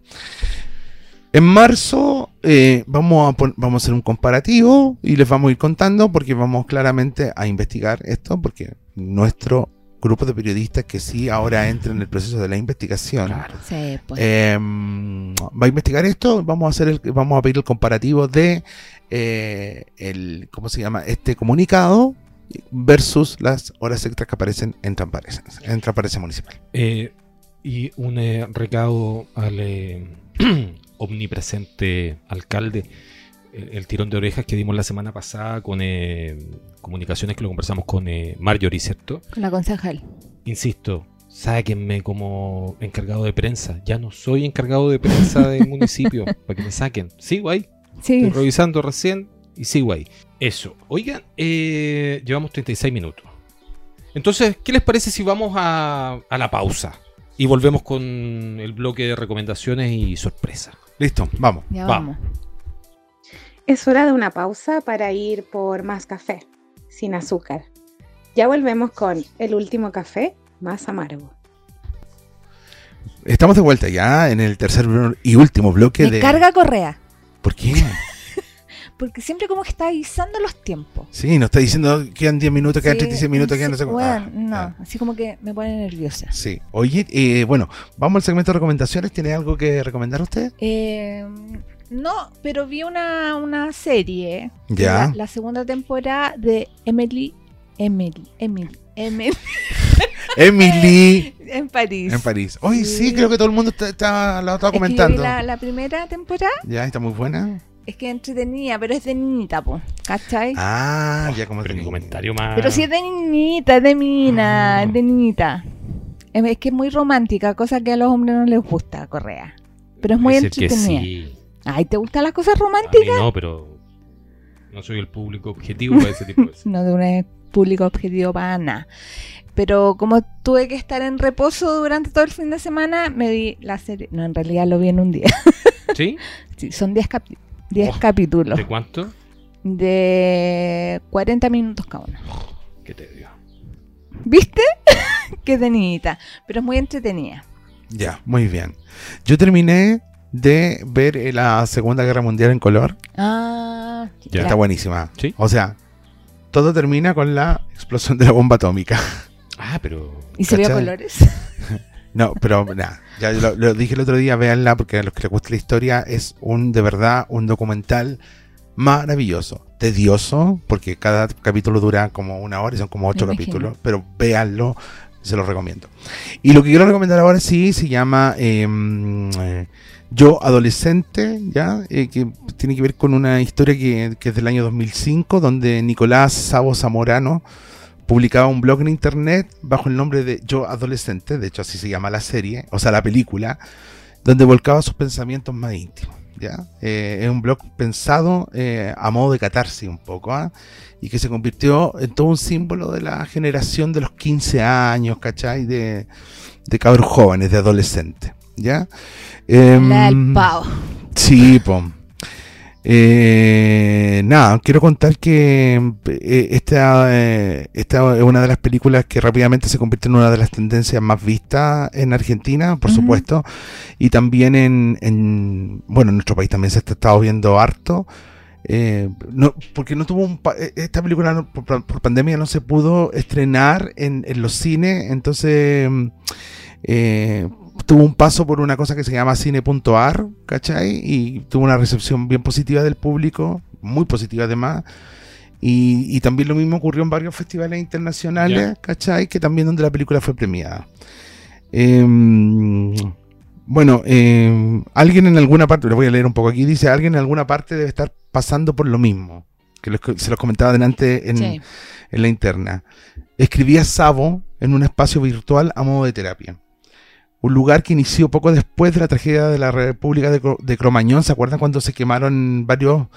En marzo eh, vamos, a vamos a hacer un comparativo y les vamos a ir contando porque vamos claramente a investigar esto porque nuestro grupo de periodistas que sí ahora entra en el proceso de la investigación Claro. Sí, pues. eh, va a investigar esto vamos a hacer el, vamos a pedir el comparativo de eh, el cómo se llama este comunicado versus las horas extras que aparecen en transparencia en transparencia municipal Eh, y un eh, recado al eh, omnipresente alcalde, el, el tirón de orejas que dimos la semana pasada con eh, comunicaciones que lo conversamos con eh, Marjorie, ¿cierto? Con la concejal. Insisto, sáquenme como encargado de prensa. Ya no soy encargado de prensa del municipio, para que me saquen. Sigo ahí, Sí, estoy revisando recién y sigo ahí. Eso. Oigan, eh, llevamos 36 minutos. Entonces, ¿qué les parece si vamos a, a la pausa? Y volvemos con el bloque de recomendaciones y sorpresa. listo vamos ya vamos. vamos. Es hora de una pausa para ir por más café, sin azúcar. Ya volvemos con el último café más amargo. Estamos de vuelta ya en el tercer y último bloque Me de. carga Correa, ¿Por qué? porque siempre como que está avisando los tiempos. Sí, nos está diciendo quedan 10 minutos, quedan Sí, 36 minutos, quedan no sé bueno, ah, no, ah. así como que me pone nerviosa. Sí. Oye, eh, bueno, vamos al segmento de recomendaciones. ¿Tiene algo que recomendar usted? Eh, no, pero vi una, una serie. Ya. La, la segunda temporada de Emily. Emily. Emily. Emily. Emily en París. en París. Oye, sí, Sí. creo que todo el mundo está, está- lo estaba Es que comentando. la, la primera temporada Ya, está muy buena. Es que entretenida, pero es de niñita, po, ¿cachai? Ah, ya como Pero te mi comentario más. Pero si es de niñita, es de mina, es de niñita. Es, es que es muy romántica, cosa que a los hombres no les gusta, Correa. Pero es muy Puede entretenida. sí. Ay, ¿te gustan las cosas A mí románticas? no, pero no soy el público objetivo para ese tipo de cosas. No de un público objetivo para nada. Pero como tuve que estar en reposo durante todo el fin de semana, me vi la serie. No, en realidad lo vi en un día. ¿Sí? Sí, son 10 capi- 10 Oh, capítulos ¿De cuánto? de 40 minutos cada uno. ¿Qué te? ¿Viste? Qué de niñita. Pero es muy entretenida. Ya, muy bien. Yo terminé de ver eh, la Segunda Guerra Mundial en color. Ah, Ya. Está buenísima. Sí. O sea, todo termina con la explosión de la bomba atómica. Ah, pero. ¿Y se vio colores? No, pero nada, ya lo, lo dije el otro día, véanla porque a los que les gusta la historia es un, de verdad, un documental maravilloso, tedioso, porque cada capítulo dura como una hora y son como ocho capítulos, pero véanlo, se los recomiendo. Y lo que quiero recomendar ahora sí se llama eh, eh, Yo Adolescente, ¿ya? Eh, que tiene que ver con una historia que, que es del año 2005, donde Nicolás Sabo Zamorano publicaba un blog en internet bajo el nombre de Yo Adolescente, de hecho así se llama la serie, o sea, la película, donde volcaba sus pensamientos más íntimos. ¿ya? Eh, es un blog pensado eh, a modo de catarsis un poco, ¿ah? y que se convirtió en todo un símbolo de la generación de los 15 años, ¿cachai? De, de cabros jóvenes, de adolescentes. ¿ya? Em, La del pavo. Sí, po. Eh, nada, quiero contar que eh, esta, eh, esta es una de las películas que rápidamente se convirtió en una de las tendencias más vistas en Argentina, por supuesto, y también en, en- bueno, en nuestro país también se ha estado viendo harto. eh, no, porque no tuvo un pa- esta película no- por, por pandemia no se pudo estrenar en, en los cines, entonces eh, tuvo un paso por una cosa que se llama cine.ar, ¿cachai? Y tuvo una recepción bien positiva del público, muy positiva además. Y, y también lo mismo ocurrió en varios festivales internacionales. ¿cachai? Que también donde la película fue premiada. Em, Bueno, eh, alguien en alguna parte, lo voy a leer un poco aquí, dice, alguien en alguna parte debe estar pasando por lo mismo, que los- se los comentaba delante en, Sí. en la interna. Escribía Sabo en un espacio virtual a modo de terapia. Un lugar que inició poco después de la tragedia de la República de, Cro- de Cromañón. ¿Se acuerdan cuando se quemaron varios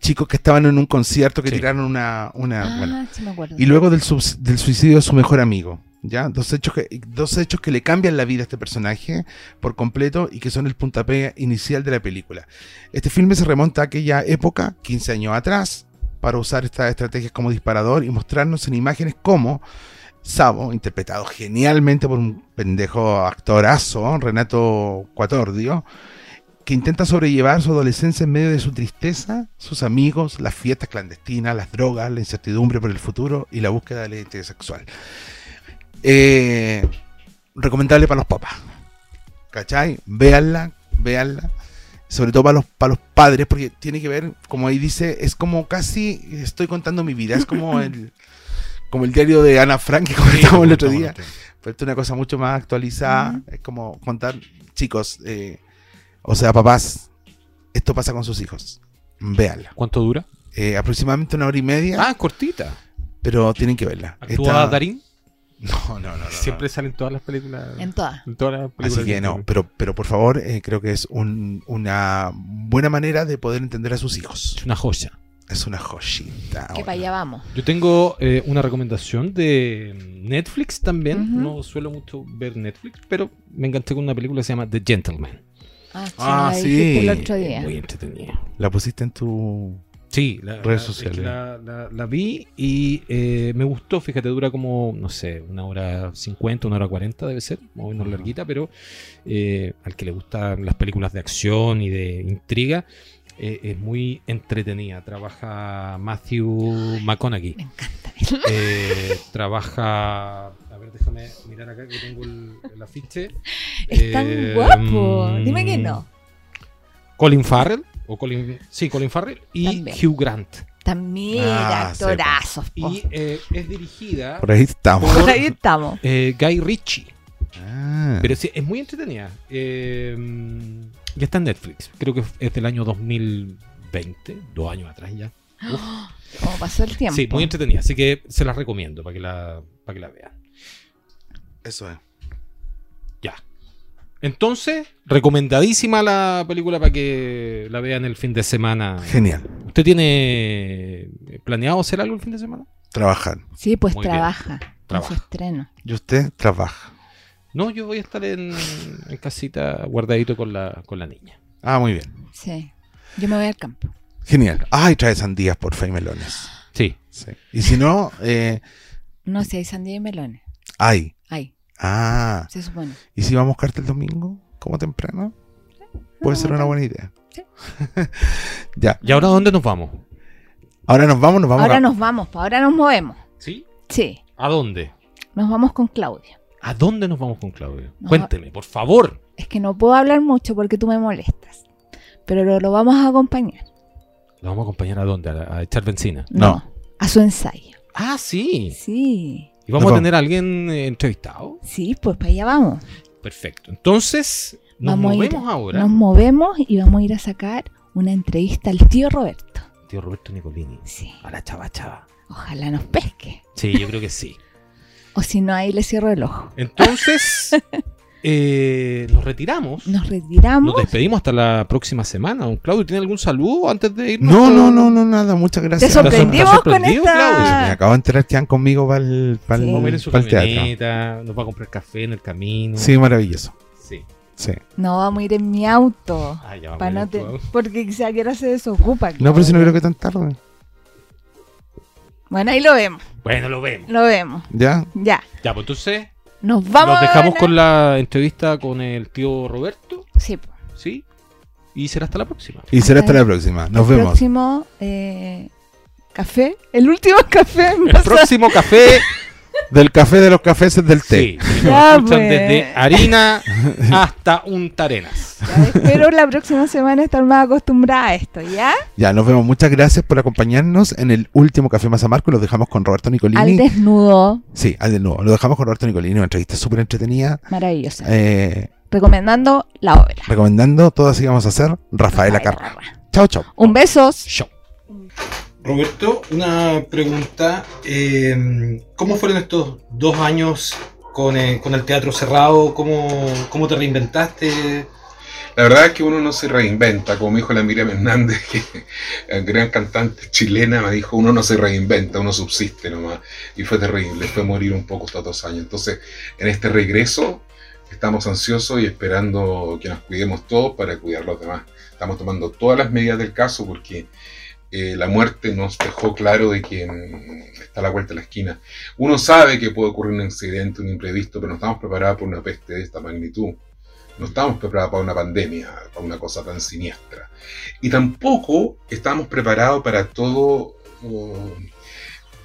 chicos que estaban en un concierto que Sí. tiraron una... una Ah, bueno, sí me acuerdo. y luego del, sus- del suicidio de su mejor amigo. ¿ya? Dos, hechos que, dos hechos que le cambian la vida a este personaje por completo y que son el puntapié inicial de la película. Este filme se remonta a aquella época, 15 años atrás, para usar estas estrategias como disparador y mostrarnos en imágenes como Sabo, interpretado genialmente por un pendejo actorazo, Renato Cuatordio, que intenta sobrellevar su adolescencia en medio de su tristeza, sus amigos, las fiestas clandestinas, las drogas, la incertidumbre por el futuro y la búsqueda de la identidad sexual. Eh, recomendable para los papás. ¿Cachai? Véanla, véanla. Sobre todo para los, para los padres, porque tiene que ver, como ahí dice, es como casi estoy contando mi vida. Es como el, como el diario de Ana Frank que comentamos el otro día. Pero esto es una cosa mucho más actualizada. Es como contar, chicos, eh, o sea, papás, esto pasa con sus hijos. Véanla. ¿Cuánto dura? Eh, aproximadamente una hora y media, Ah, cortita. pero tienen que verla. ¿Actúa Está- Darín? No, no, no. no, Siempre no. salen todas las películas. En todas. en todas las películas Así que no, pero, pero por favor, eh, creo que es un- una buena manera de poder entender a sus hijos. Es una joya. Es una joyita. Que para allá vamos. Yo tengo eh, una recomendación de Netflix también. No suelo mucho ver Netflix, pero me enganché con una película que se llama The Gentleman. Ah, sí, Ah, la sí. dijiste el otro día. Muy entretenida. La pusiste en tu... Sí, la, Redes la- es que sociales. La, la- la vi y eh, me gustó. Fíjate, dura como, no sé, una hora 50, una hora 40 debe ser, más o menos larguita, pero eh, al que le gustan las películas de acción y de intriga, eh, es muy entretenida. Trabaja Matthew McConaughey. Me encanta. Eh, trabaja. A ver, déjame mirar acá que tengo el, el afiche. Es tan Eh, guapo. mm, Dime que no. Colin Farrell. O Colin, sí, Colin Farrell y También. Hugh Grant. También Ah, actorazos. Y eh, es dirigida Por ahí estamos. por Ahí estamos. eh, Guy Ritchie. Ah. Pero sí, es muy entretenida. Eh, ya está en Netflix. Creo que es del año 2020, dos años atrás ya. Como pasó el tiempo. Sí, muy entretenida. Así que se las recomiendo para que la, para que la vean. Eso es. Ya. Entonces, recomendadísima la película para que la vean el fin de semana. Genial. ¿Usted tiene planeado hacer algo el fin de semana? Trabajar. Sí, pues Muy trabaja. Trabaja. su estreno. Y usted trabaja. No, yo voy a estar en, en casita guardadito con la, con la niña. Ah, muy bien. Sí. Yo me voy al campo. Genial. Ay, trae sandías, porfa, y melones. Sí. Sí. Y si no, eh, No, si hay sandía y melones. hay. Hay, Ah. se supone. ¿Y si vamos a buscarte el domingo? Como temprano. Puede ser una buena idea. Sí. ya. ¿Y ahora dónde nos vamos? Ahora nos vamos, nos vamos Ahora a... nos vamos, pa, ahora nos movemos. ¿Sí? Sí, ¿A dónde? nos vamos con Claudia. ¿A dónde nos vamos con Claudio? No. Cuénteme, por favor. Es que no puedo hablar mucho porque tú me molestas. Pero lo, lo vamos a acompañar. ¿Lo vamos a acompañar a dónde? ¿A, a echar benzina? No. A su ensayo. Ah, sí. Sí. ¿Y vamos a tener a alguien eh, entrevistado? Sí, pues para allá vamos. Perfecto. Entonces, nos Vamos a ir- movemos ahora. Nos movemos y vamos a ir a sacar una entrevista al tío Roberto. Tío Roberto Nicolini. Sí. A la chava chava. Ojalá nos pesque. Sí, yo creo que sí. O si no, ahí le cierro el ojo. Entonces, eh, nos retiramos. Nos retiramos. Nos despedimos hasta la próxima semana. Don Claudio, ¿tiene algún saludo antes de irnos? No, no, no, no, nada. Muchas Te gracias. sorpre- sorprendimos ¿Estás con sorprendido, Claudio? Me esta. acabo de enterar que van conmigo para el, para el- Sí. Vamos a ir en su para el teatro. camioneta, nos va a comprar café en el camino. Sí, maravilloso. Sí. Sí. No, vamos a ir en mi auto. Ah, ya vamos Pa' a ir no te-. Porque quizá que ahora se desocupa. No, pero si no creo que tan tarde. Bueno, ahí lo vemos. Bueno, lo vemos. Lo vemos. ¿Ya? Ya. Ya, pues entonces Nos vamos. nos dejamos a- con la entrevista con el tío Roberto, Sí, po. ¿sí? Y será hasta la próxima. Y será hasta la próxima. Nos el vemos. próximo eh, café. El último café. El próximo café, Del café de los cafés es del té. sí, nos Ya, escuchan pues. desde harina hasta untarenas. Ya, Espero la próxima semana estar más acostumbrada a esto, ¿ya? Ya, nos vemos. Muchas gracias por acompañarnos en el último Café Más Amargo. Los dejamos con Roberto Nicolini. Al desnudo. Sí, al de nuevo. Lo dejamos con Roberto Nicolini, una entrevista súper entretenida. Maravillosa. Eh, recomendando la obra. Recomendando, todas íbamos a hacer Rafaela Carrà. Chao, chao. Un besos. Chao. Roberto, una pregunta. eh, ¿Cómo fueron estos dos años con, el teatro cerrado? ¿Cómo, ¿Cómo te reinventaste? La verdad es que uno no se reinventa, como dijo la Miriam Hernández, que gran cantante chilena, me dijo, uno no se reinventa, uno subsiste nomás. Y fue terrible, fue morir un poco estos dos años. Entonces, en este regreso, estamos ansiosos y esperando que nos cuidemos todos para cuidar a los demás. Estamos tomando todas las medidas del caso porque eh, la muerte nos dejó claro de mm, está a la vuelta de la esquina. Uno sabe que puede ocurrir un accidente, un imprevisto, pero no estamos preparados por una peste de esta magnitud. No estamos preparados para una pandemia, para una cosa tan siniestra. Y tampoco estamos preparados para todo oh,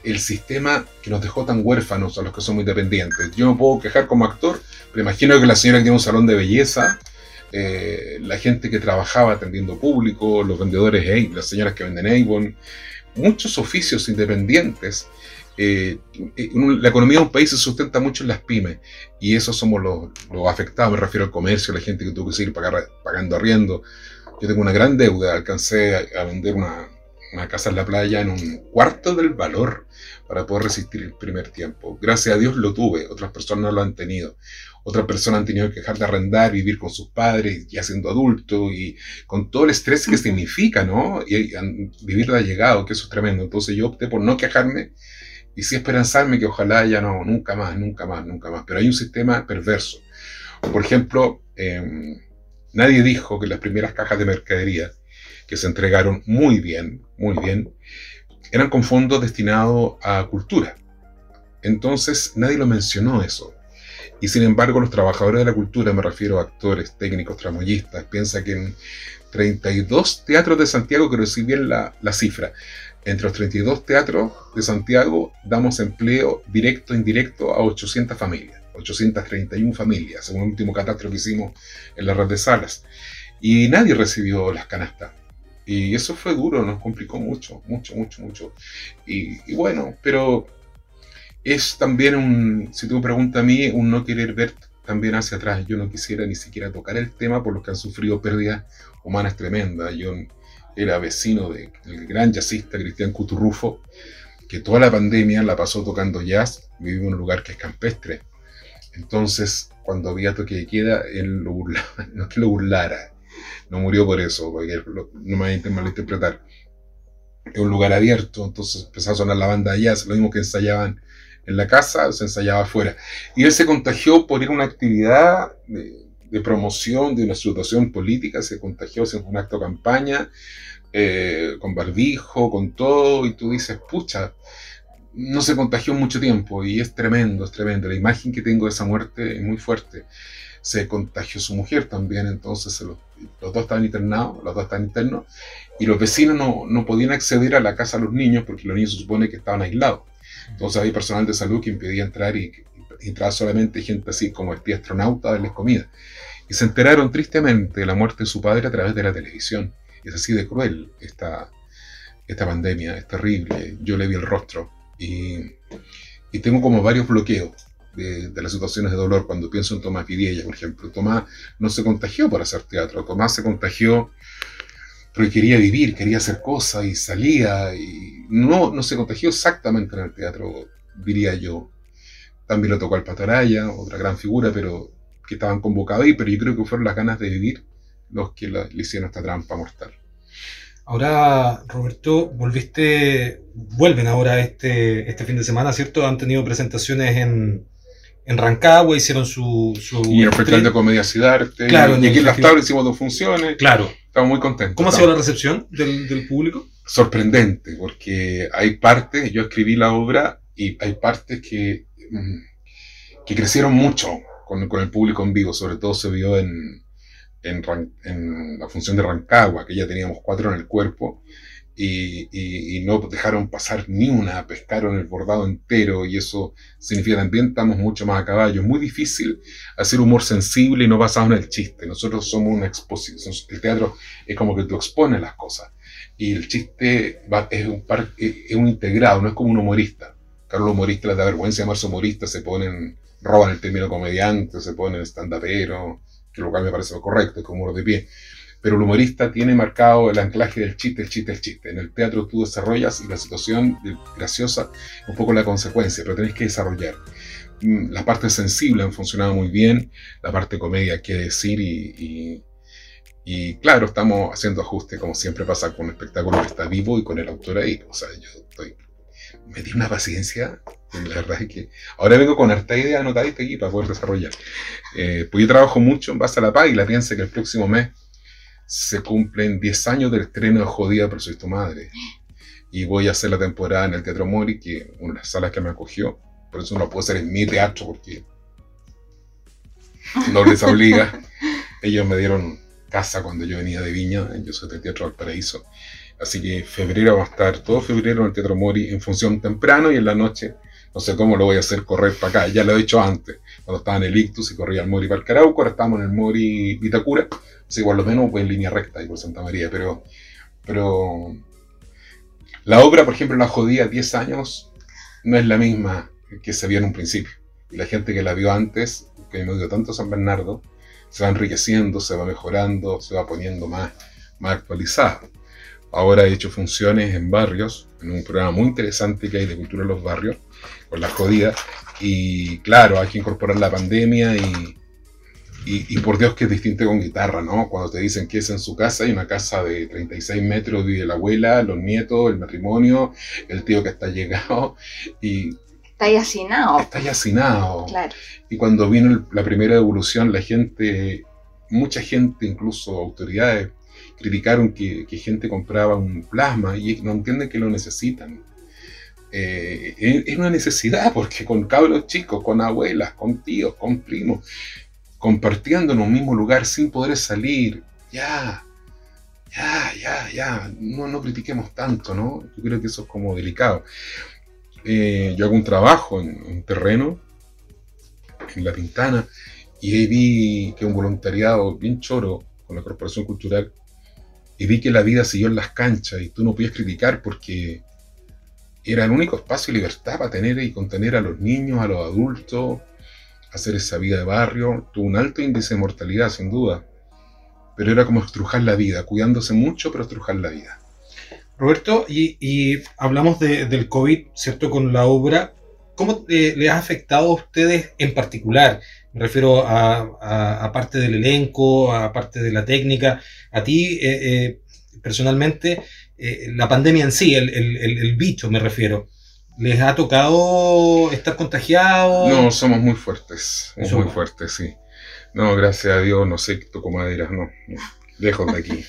el sistema que nos dejó tan huérfanos a los que somos independientes. Yo me puedo quejar como actor, pero imagino que la señora que tiene un salón de belleza, eh, la gente que trabajaba atendiendo público, los vendedores, Avon, las señoras que venden Avon, muchos oficios independientes. eh, un- la economía de un país se sustenta mucho en las pymes y esos somos los, los afectados, me refiero al comercio, la gente que tuvo que seguir pagar- pagando arriendo. Yo tengo una gran deuda, alcancé a, a vender una, una casa en la playa en un cuarto del valor para poder resistir el primer tiempo. Gracias a Dios lo tuve, otras personas no lo han tenido. Otras personas han tenido que dejar de arrendar, vivir con sus padres, ya siendo adultos, y con todo el estrés que significa, ¿no? Y, vivir de allegado, que eso es tremendo. Entonces yo opté por no quejarme y sí esperanzarme que ojalá ya no, nunca más, nunca más, nunca más. Pero hay un sistema perverso. Por ejemplo, em, nadie dijo que las primeras cajas de mercadería que se entregaron muy bien, muy bien, eran con fondos destinados a cultura. Entonces nadie lo mencionó eso. Y sin embargo los trabajadores de la cultura, me refiero a actores, técnicos, tramoyistas, piensa que en 32 teatros de Santiago, que recibí bien la, la cifra, entre los 32 teatros de Santiago damos empleo directo e indirecto a 800 familias, 831 familias, según el último catastro que hicimos en la red de salas. Y nadie recibió las canastas. Y eso fue duro, nos complicó mucho, mucho, mucho, mucho. Y bueno, pero es también un, si tú me preguntas a mí, un no querer ver también hacia atrás. Yo no quisiera ni siquiera tocar el tema por los que han sufrido pérdidas humanas tremendas. Yo era vecino del gran jazzista Cristian Cuturrufo, que toda la pandemia la pasó tocando jazz, vivía en un lugar que es campestre. Entonces, cuando había toque de queda, él lo burlaba, no es que lo burlara, no murió por eso, porque no me vayan a malinterpretar. Es un lugar abierto, entonces empezó a sonar la banda de jazz, lo mismo que ensayaban en la casa, se ensayaba afuera. Y él se contagió por ir a una actividad de, promoción de una situación política, se contagió en un acto de campaña, eh, con barbijo, con todo, y tú dices, pucha, no se contagió mucho tiempo, y es tremendo, es tremendo. La imagen que tengo de esa muerte es muy fuerte. Se contagió su mujer también, entonces se los, los dos estaban internados, los dos estaban internos, y los vecinos no, no podían acceder a la casa de los niños porque los niños se supone que estaban aislados. Entonces había personal de salud que impedía entrar y, y entraba solamente gente así como espía astronauta a darles comida. Y se enteraron tristemente de la muerte de su padre a través de la televisión. Es así de cruel esta, esta pandemia, es terrible. Yo le vi el rostro y, y tengo como varios bloqueos de, las situaciones de dolor cuando pienso en Tomás Vidiella, por ejemplo. Tomás no se contagió por hacer teatro, Tomás se contagió porque quería vivir, quería hacer cosas y salía y no, no se contagió exactamente en el teatro, diría yo. También lo tocó al Pataraya, otra gran figura, pero que estaban convocados ahí, pero yo creo que fueron las ganas de vivir los que la, le hicieron esta trampa mortal. Ahora, Roberto, volviste, vuelven ahora este, este fin de semana, ¿cierto? Han tenido presentaciones en, en Rancagua, hicieron su... su y el Festival de Comedia Cidarte, claro, y aquí en Las Tablas hicimos dos funciones. Claro. Estamos muy contentos. ¿Cómo ha sido la recepción del, del público? Sorprendente, porque hay partes, yo escribí la obra y hay partes que, que crecieron mucho con, con el público en vivo, sobre todo se vio en, en, la función de Rancagua, que ya teníamos cuatro en el cuerpo, y, y, y, no dejaron pasar ni una, pescaron el bordado entero, y eso significa también estamos mucho más a caballo. Es muy difícil hacer humor sensible y no basado en el chiste. Nosotros somos una exposición, el teatro es como que tú expones las cosas, y el chiste va, es, un par, es un integrado, no es como un humorista. Claro, los humoristas les da vergüenza llamarse humorista, se ponen, roban el término comediante, se ponen stand-upero, que lo cual me parece correcto, es como humor de pie. Pero el humorista tiene marcado el anclaje del chiste, el chiste, el chiste. En el teatro tú desarrollas y la situación graciosa un poco la consecuencia, pero tenés que desarrollar. Mm, la parte sensible han funcionado muy bien, la parte comedia, qué decir, y, y, claro, estamos haciendo ajustes, como siempre pasa con un espectáculo que está vivo y con el autor ahí. O sea, yo estoy me di una paciencia, la verdad es que ahora vengo con harta idea anotadita aquí para poder desarrollar. Eh, pues yo trabajo mucho en base a la paz y la piensa que el próximo mes se cumplen 10 años del estreno de Jodida por Soy tu madre. Y voy a hacer la temporada en el Teatro Mori, que una de las salas que me acogió. Por eso no puedo hacer en mi teatro, porque no les obliga. Ellos me dieron casa cuando yo venía de Viña, yo soy del Teatro Valparaíso. Así que febrero va a estar todo febrero en el Teatro Mori en función temprano y en la noche. No sé cómo lo voy a hacer correr para acá. Ya lo he hecho antes. Cuando estaba en el Ictus y corría al Mori para el Carauco, ahora estamos en el Mori Vitacura. Así igual lo menos pues en línea recta y por Santa María. Pero, pero la obra, por ejemplo, La Jodía 10 años, no es la misma que se vio en un principio. Y la gente que la vio antes, que me dio tanto San Bernardo, se va enriqueciendo, se va mejorando, se va poniendo más, más actualizada. Ahora he hecho funciones en barrios, en un programa muy interesante que hay de cultura en los barrios, con la jodida. Y claro, hay que incorporar la pandemia y, y, por Dios que es distinto con guitarra, ¿no? Cuando te dicen que es en su casa, hay una casa de 36 metros, vive la abuela, los nietos, el matrimonio, el tío que está llegado y... Está ahí hacinado. Está ahí hacinado. Claro. Y cuando vino la primera evolución, la gente, mucha gente, incluso autoridades, criticaron que, gente compraba un plasma y no entienden que lo necesitan. Eh, es una necesidad porque con cabros chicos, con abuelas, con tíos, con primos, compartiendo en un mismo lugar sin poder salir, ya, ya, ya, ya, no, no critiquemos tanto, ¿no? Yo creo que eso es como delicado. Eh, yo hago un trabajo en un terreno, en La Pintana, y ahí vi que un voluntariado bien choro con la Corporación Cultural y vi que la vida siguió en las canchas y tú no podías criticar porque era el único espacio de libertad para tener y contener a los niños, a los adultos, hacer esa vida de barrio. Tuvo un alto índice de mortalidad, sin duda, pero era como estrujar la vida, cuidándose mucho, pero estrujar la vida. Roberto, y, hablamos del COVID, ¿cierto? Con la obra. ¿Cómo eh, le ha afectado a ustedes en particular? Me refiero a, parte del elenco, a parte de la técnica. A ti, eh, eh, personalmente, eh, la pandemia en sí, el, bicho me refiero. ¿Les ha tocado estar contagiados? No, somos muy fuertes. muy fuertes, sí. No, gracias a Dios, no sé, toco madera, no. no lejos de aquí.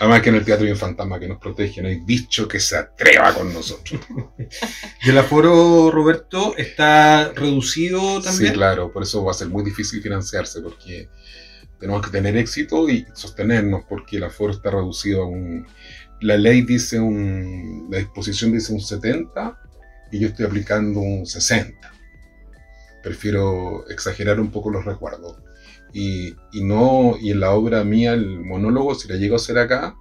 Además que en el teatro hay un fantasma que nos protege, no hay bicho que se atreva con nosotros. ¿Y el aforo, Roberto, está reducido también? Sí, claro, por eso va a ser muy difícil financiarse, porque tenemos que tener éxito y sostenernos, porque el aforo está reducido a un... La ley dice un... La disposición dice un 70 y yo estoy aplicando un 60. Prefiero exagerar un poco los recuerdos y, no, y en la obra mía, el monólogo, si la llego a hacer acá,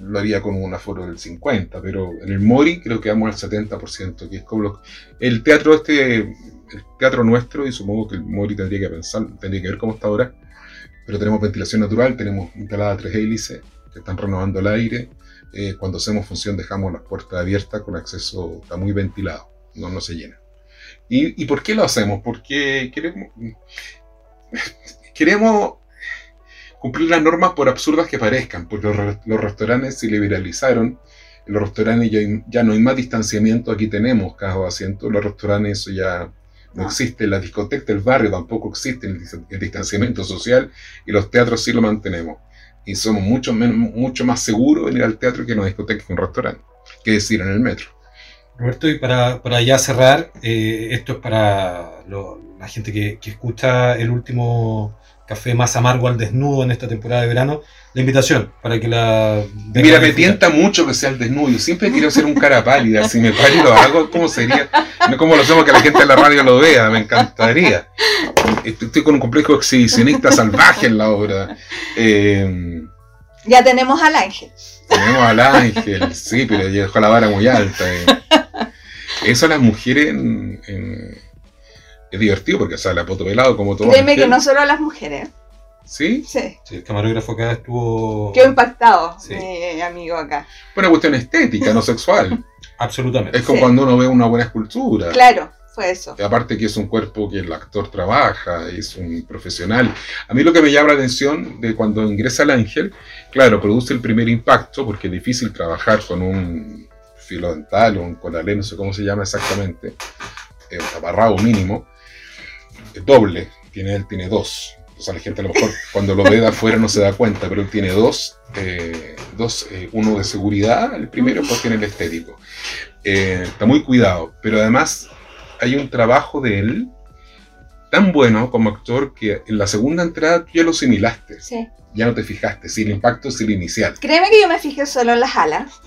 lo haría con un aforo del 50%, pero en el Mori creo que vamos al 70%, que es como el teatro este, teatro nuestro, y supongo que el Mori tendría que pensar, tendría que ver cómo está ahora, pero tenemos ventilación natural, tenemos instalada tres hélices que están renovando el aire, eh, cuando hacemos función dejamos las puertas abiertas con acceso, está muy ventilado, no, no se llena. ¿Y, ¿Y por qué lo hacemos? Porque queremos queremos cumplir las normas por absurdas que parezcan, porque los, restaurantes se liberalizaron, en los restaurantes ya, no hay más distanciamiento, aquí tenemos cada asiento, los restaurantes eso ya no, existe, la discoteca del barrio tampoco existe el, distanciamiento social y los teatros sí lo mantenemos. Y somos mucho, menos, mucho más seguros venir al teatro que en una discoteca que en un restaurante, que decir en el metro. Roberto, y para, para ya cerrar, eh, esto es para la gente que, que escucha el último café más amargo al desnudo en esta temporada de verano, la invitación para que la... Mira, me tienta mucho que sea el desnudo. Yo siempre quiero ser un cara pálida. Si me paro y lo hago, ¿cómo sería? No como lo hacemos que la gente en la radio lo vea, me encantaría. Estoy con un complejo exhibicionista salvaje en la obra. Eh, ya tenemos al ángel. Tenemos al ángel, sí, pero ya dejó la vara muy alta. Eh. Eso las mujeres en es divertido porque, o sea, la foto pelado como todo. Créeme que no solo a las mujeres. ¿Sí? Sí. Sí, el camarógrafo acá estuvo. Quedó impactado, Sí. mi amigo acá. Una cuestión estética, no sexual. Absolutamente. Es como Sí. cuando uno ve una buena escultura. Claro, fue eso. Aparte que es un cuerpo que el actor trabaja, es un profesional. A mí lo que me llama la atención de cuando ingresa el ángel, claro, produce el primer impacto porque es difícil trabajar con un filo dental o un colalé, no sé cómo se llama exactamente, eh, un taparrabo mínimo, doble, tiene, él tiene dos. O sea, la gente a lo mejor cuando lo ve de afuera no se da cuenta, pero él tiene dos, eh, dos eh, uno de seguridad, el primero, pues tiene el estético. Eh, está muy cuidado, pero además hay un trabajo de él tan bueno como actor que en la segunda entrada tú ya lo asimilaste, Sí. ya no te fijaste, si el impacto es el inicial. Créeme que yo me fijé solo en las alas.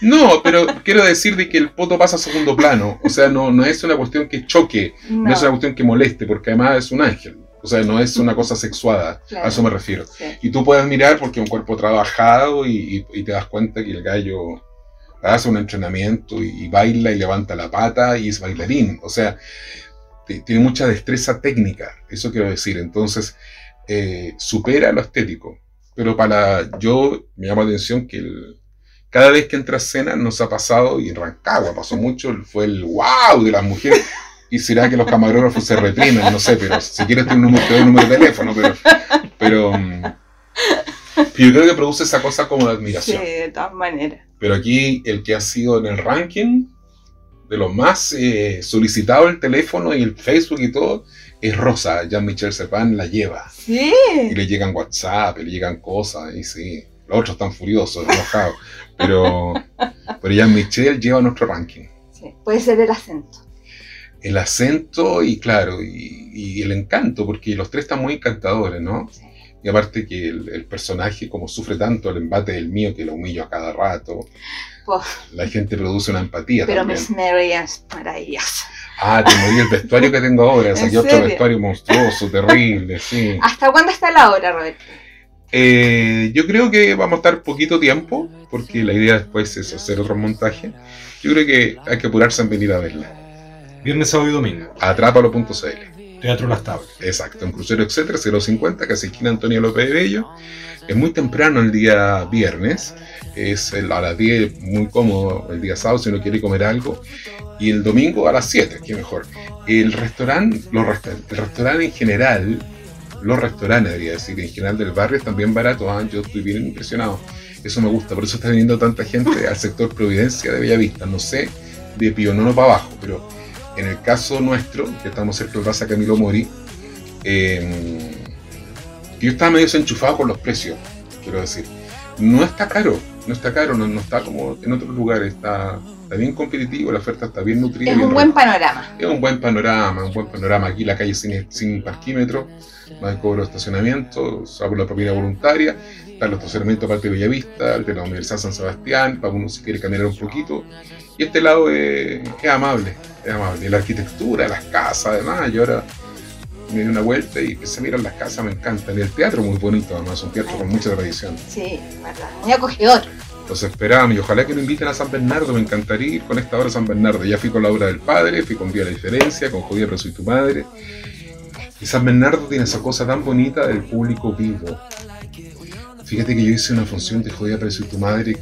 No, pero quiero decir de que el poto pasa a segundo plano, o sea, no, no es una cuestión que choque, no. No, es una cuestión que moleste, porque además es un ángel, o sea, no es una cosa sexuada, Claro. a eso me refiero. sí. Y tú puedes mirar porque es un cuerpo trabajado y, y- y te das cuenta que el gallo hace un entrenamiento y, baila y levanta la pata y es bailarín. O sea, tiene mucha destreza técnica, eso quiero decir. Entonces, eh, supera lo estético. Pero para yo me llama la atención que cada vez que entra a escena nos ha pasado, y en Rancagua pasó mucho, fue el wow de las mujeres. Y será que los camarógrafos se reprimen, no sé, pero si quieres te un número, número de teléfono, pero, pero, mm, pero yo creo que produce esa cosa como de Sí, admiración. de todas maneras. Pero aquí el que ha sido en el ranking de los más eh, solicitados el teléfono y el Facebook y todo es Rosa. Jean-Michel Sepan la lleva. Sí. Y le llegan WhatsApp, y le llegan cosas, y sí. Los otros están furiosos, enojados. Pero, pero Jean-Michel lleva nuestro ranking. sí. Puede ser el acento. El acento y claro, y, y el encanto, porque los tres están muy encantadores, ¿no? Sí. Y aparte que el, el personaje, como sufre tanto el embate del mío, que lo humillo a cada rato, la gente produce una empatía pero también. Miss Mary es maravillosa. Ah, te morí el vestuario que tengo ahora. Saqué ¿En otro vestuario monstruoso, terrible, sí. ¿Hasta cuándo está la hora, Robert? Eh, yo creo que vamos a estar poquito tiempo, porque la idea después es hacer otro montaje. Yo creo que hay que apurarse en venir a verla. Viernes, sábado y domingo. Atrápalo.cl. Teatro Las Tablas. Exacto, en Crucero Etcétera, 050, casi esquina Antonio López de Bello. Es muy temprano el día viernes, es a las 10, muy cómodo el día sábado si uno quiere comer algo. Y el domingo a las 7, que mejor. El restaurante, los resta- en general, los restaurantes, debería decir, en general del barrio están bien baratos. ah, Yo estoy bien impresionado. Eso me gusta, por eso está viniendo tanta gente al sector Providencia de Bellavista. No sé, de Pionono para abajo, pero en el caso nuestro, que estamos cerca de Plaza Camilo Mori, eh, yo estaba medio desenchufado con los precios, quiero decir. No está caro, no está caro, no, no está como en otros lugares, está, está bien competitivo, la oferta está bien nutrida. Es un buen panorama. es un buen panorama, un buen panorama. Aquí la calle sin, sin parquímetro, no hay cobro de estacionamiento, salvo la propiedad voluntaria. Están los estacionamientos aparte de Bellavista, el de la Universidad San Sebastián, para uno si quiere caminar un poquito. Y este lado es, es amable, es amable. Y la arquitectura, las casas, además, yo ahora me di una vuelta y a mirar las casas, me encantan. Y el teatro muy bonito, además, un teatro con mucha tradición. Sí, verdad. Muy acogedor. Los esperamos y ojalá que lo inviten a San Bernardo, me encantaría ir con esta obra a San Bernardo. Ya fui con la obra del padre, fui con Vía la Diferencia, con Jodía pero soy tu madre. Y San Bernardo tiene esa cosa tan bonita del público vivo. Fíjate que yo hice una función de pero soy tu madre.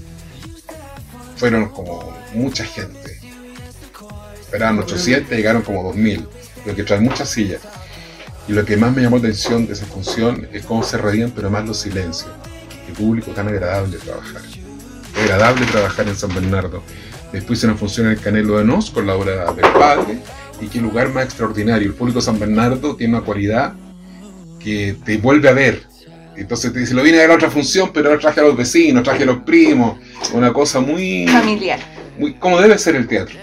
Fueron como mucha gente. Esperaban 800, llegaron como 2000. Lo que trae muchas sillas. Y lo que más me llamó la atención de esa función es cómo se reían, pero más los silencios. El público tan agradable trabajar. Agradable trabajar en San Bernardo. Después hice una función en el Canelo de Nos con la obra del padre. Y qué lugar más extraordinario. El público de San Bernardo tiene una cualidad que te vuelve a ver. Entonces te dice, lo vine a ver a otra función, pero ahora traje a los vecinos, traje a los primos. Una cosa muy, Familiar. muy como debe ser el teatro.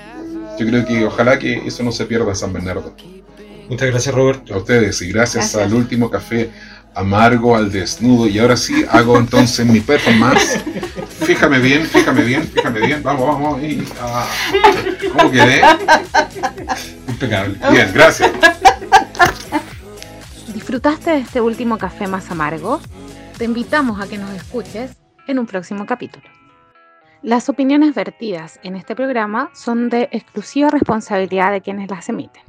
Yo creo que ojalá que eso no se pierda en San Bernardo. Muchas gracias, Roberto. A ustedes y gracias, Gracias. al último café amargo, al desnudo. Y ahora sí hago entonces mi performance. Fíjame bien, fíjame bien, fíjame bien. Vamos, vamos. Y, ah, ¿Cómo quedé? Impecable. Bien, gracias. ¿Disfrutaste de este último café más amargo? Te invitamos a que nos escuches en un próximo capítulo. Las opiniones vertidas en este programa son de exclusiva responsabilidad de quienes las emiten.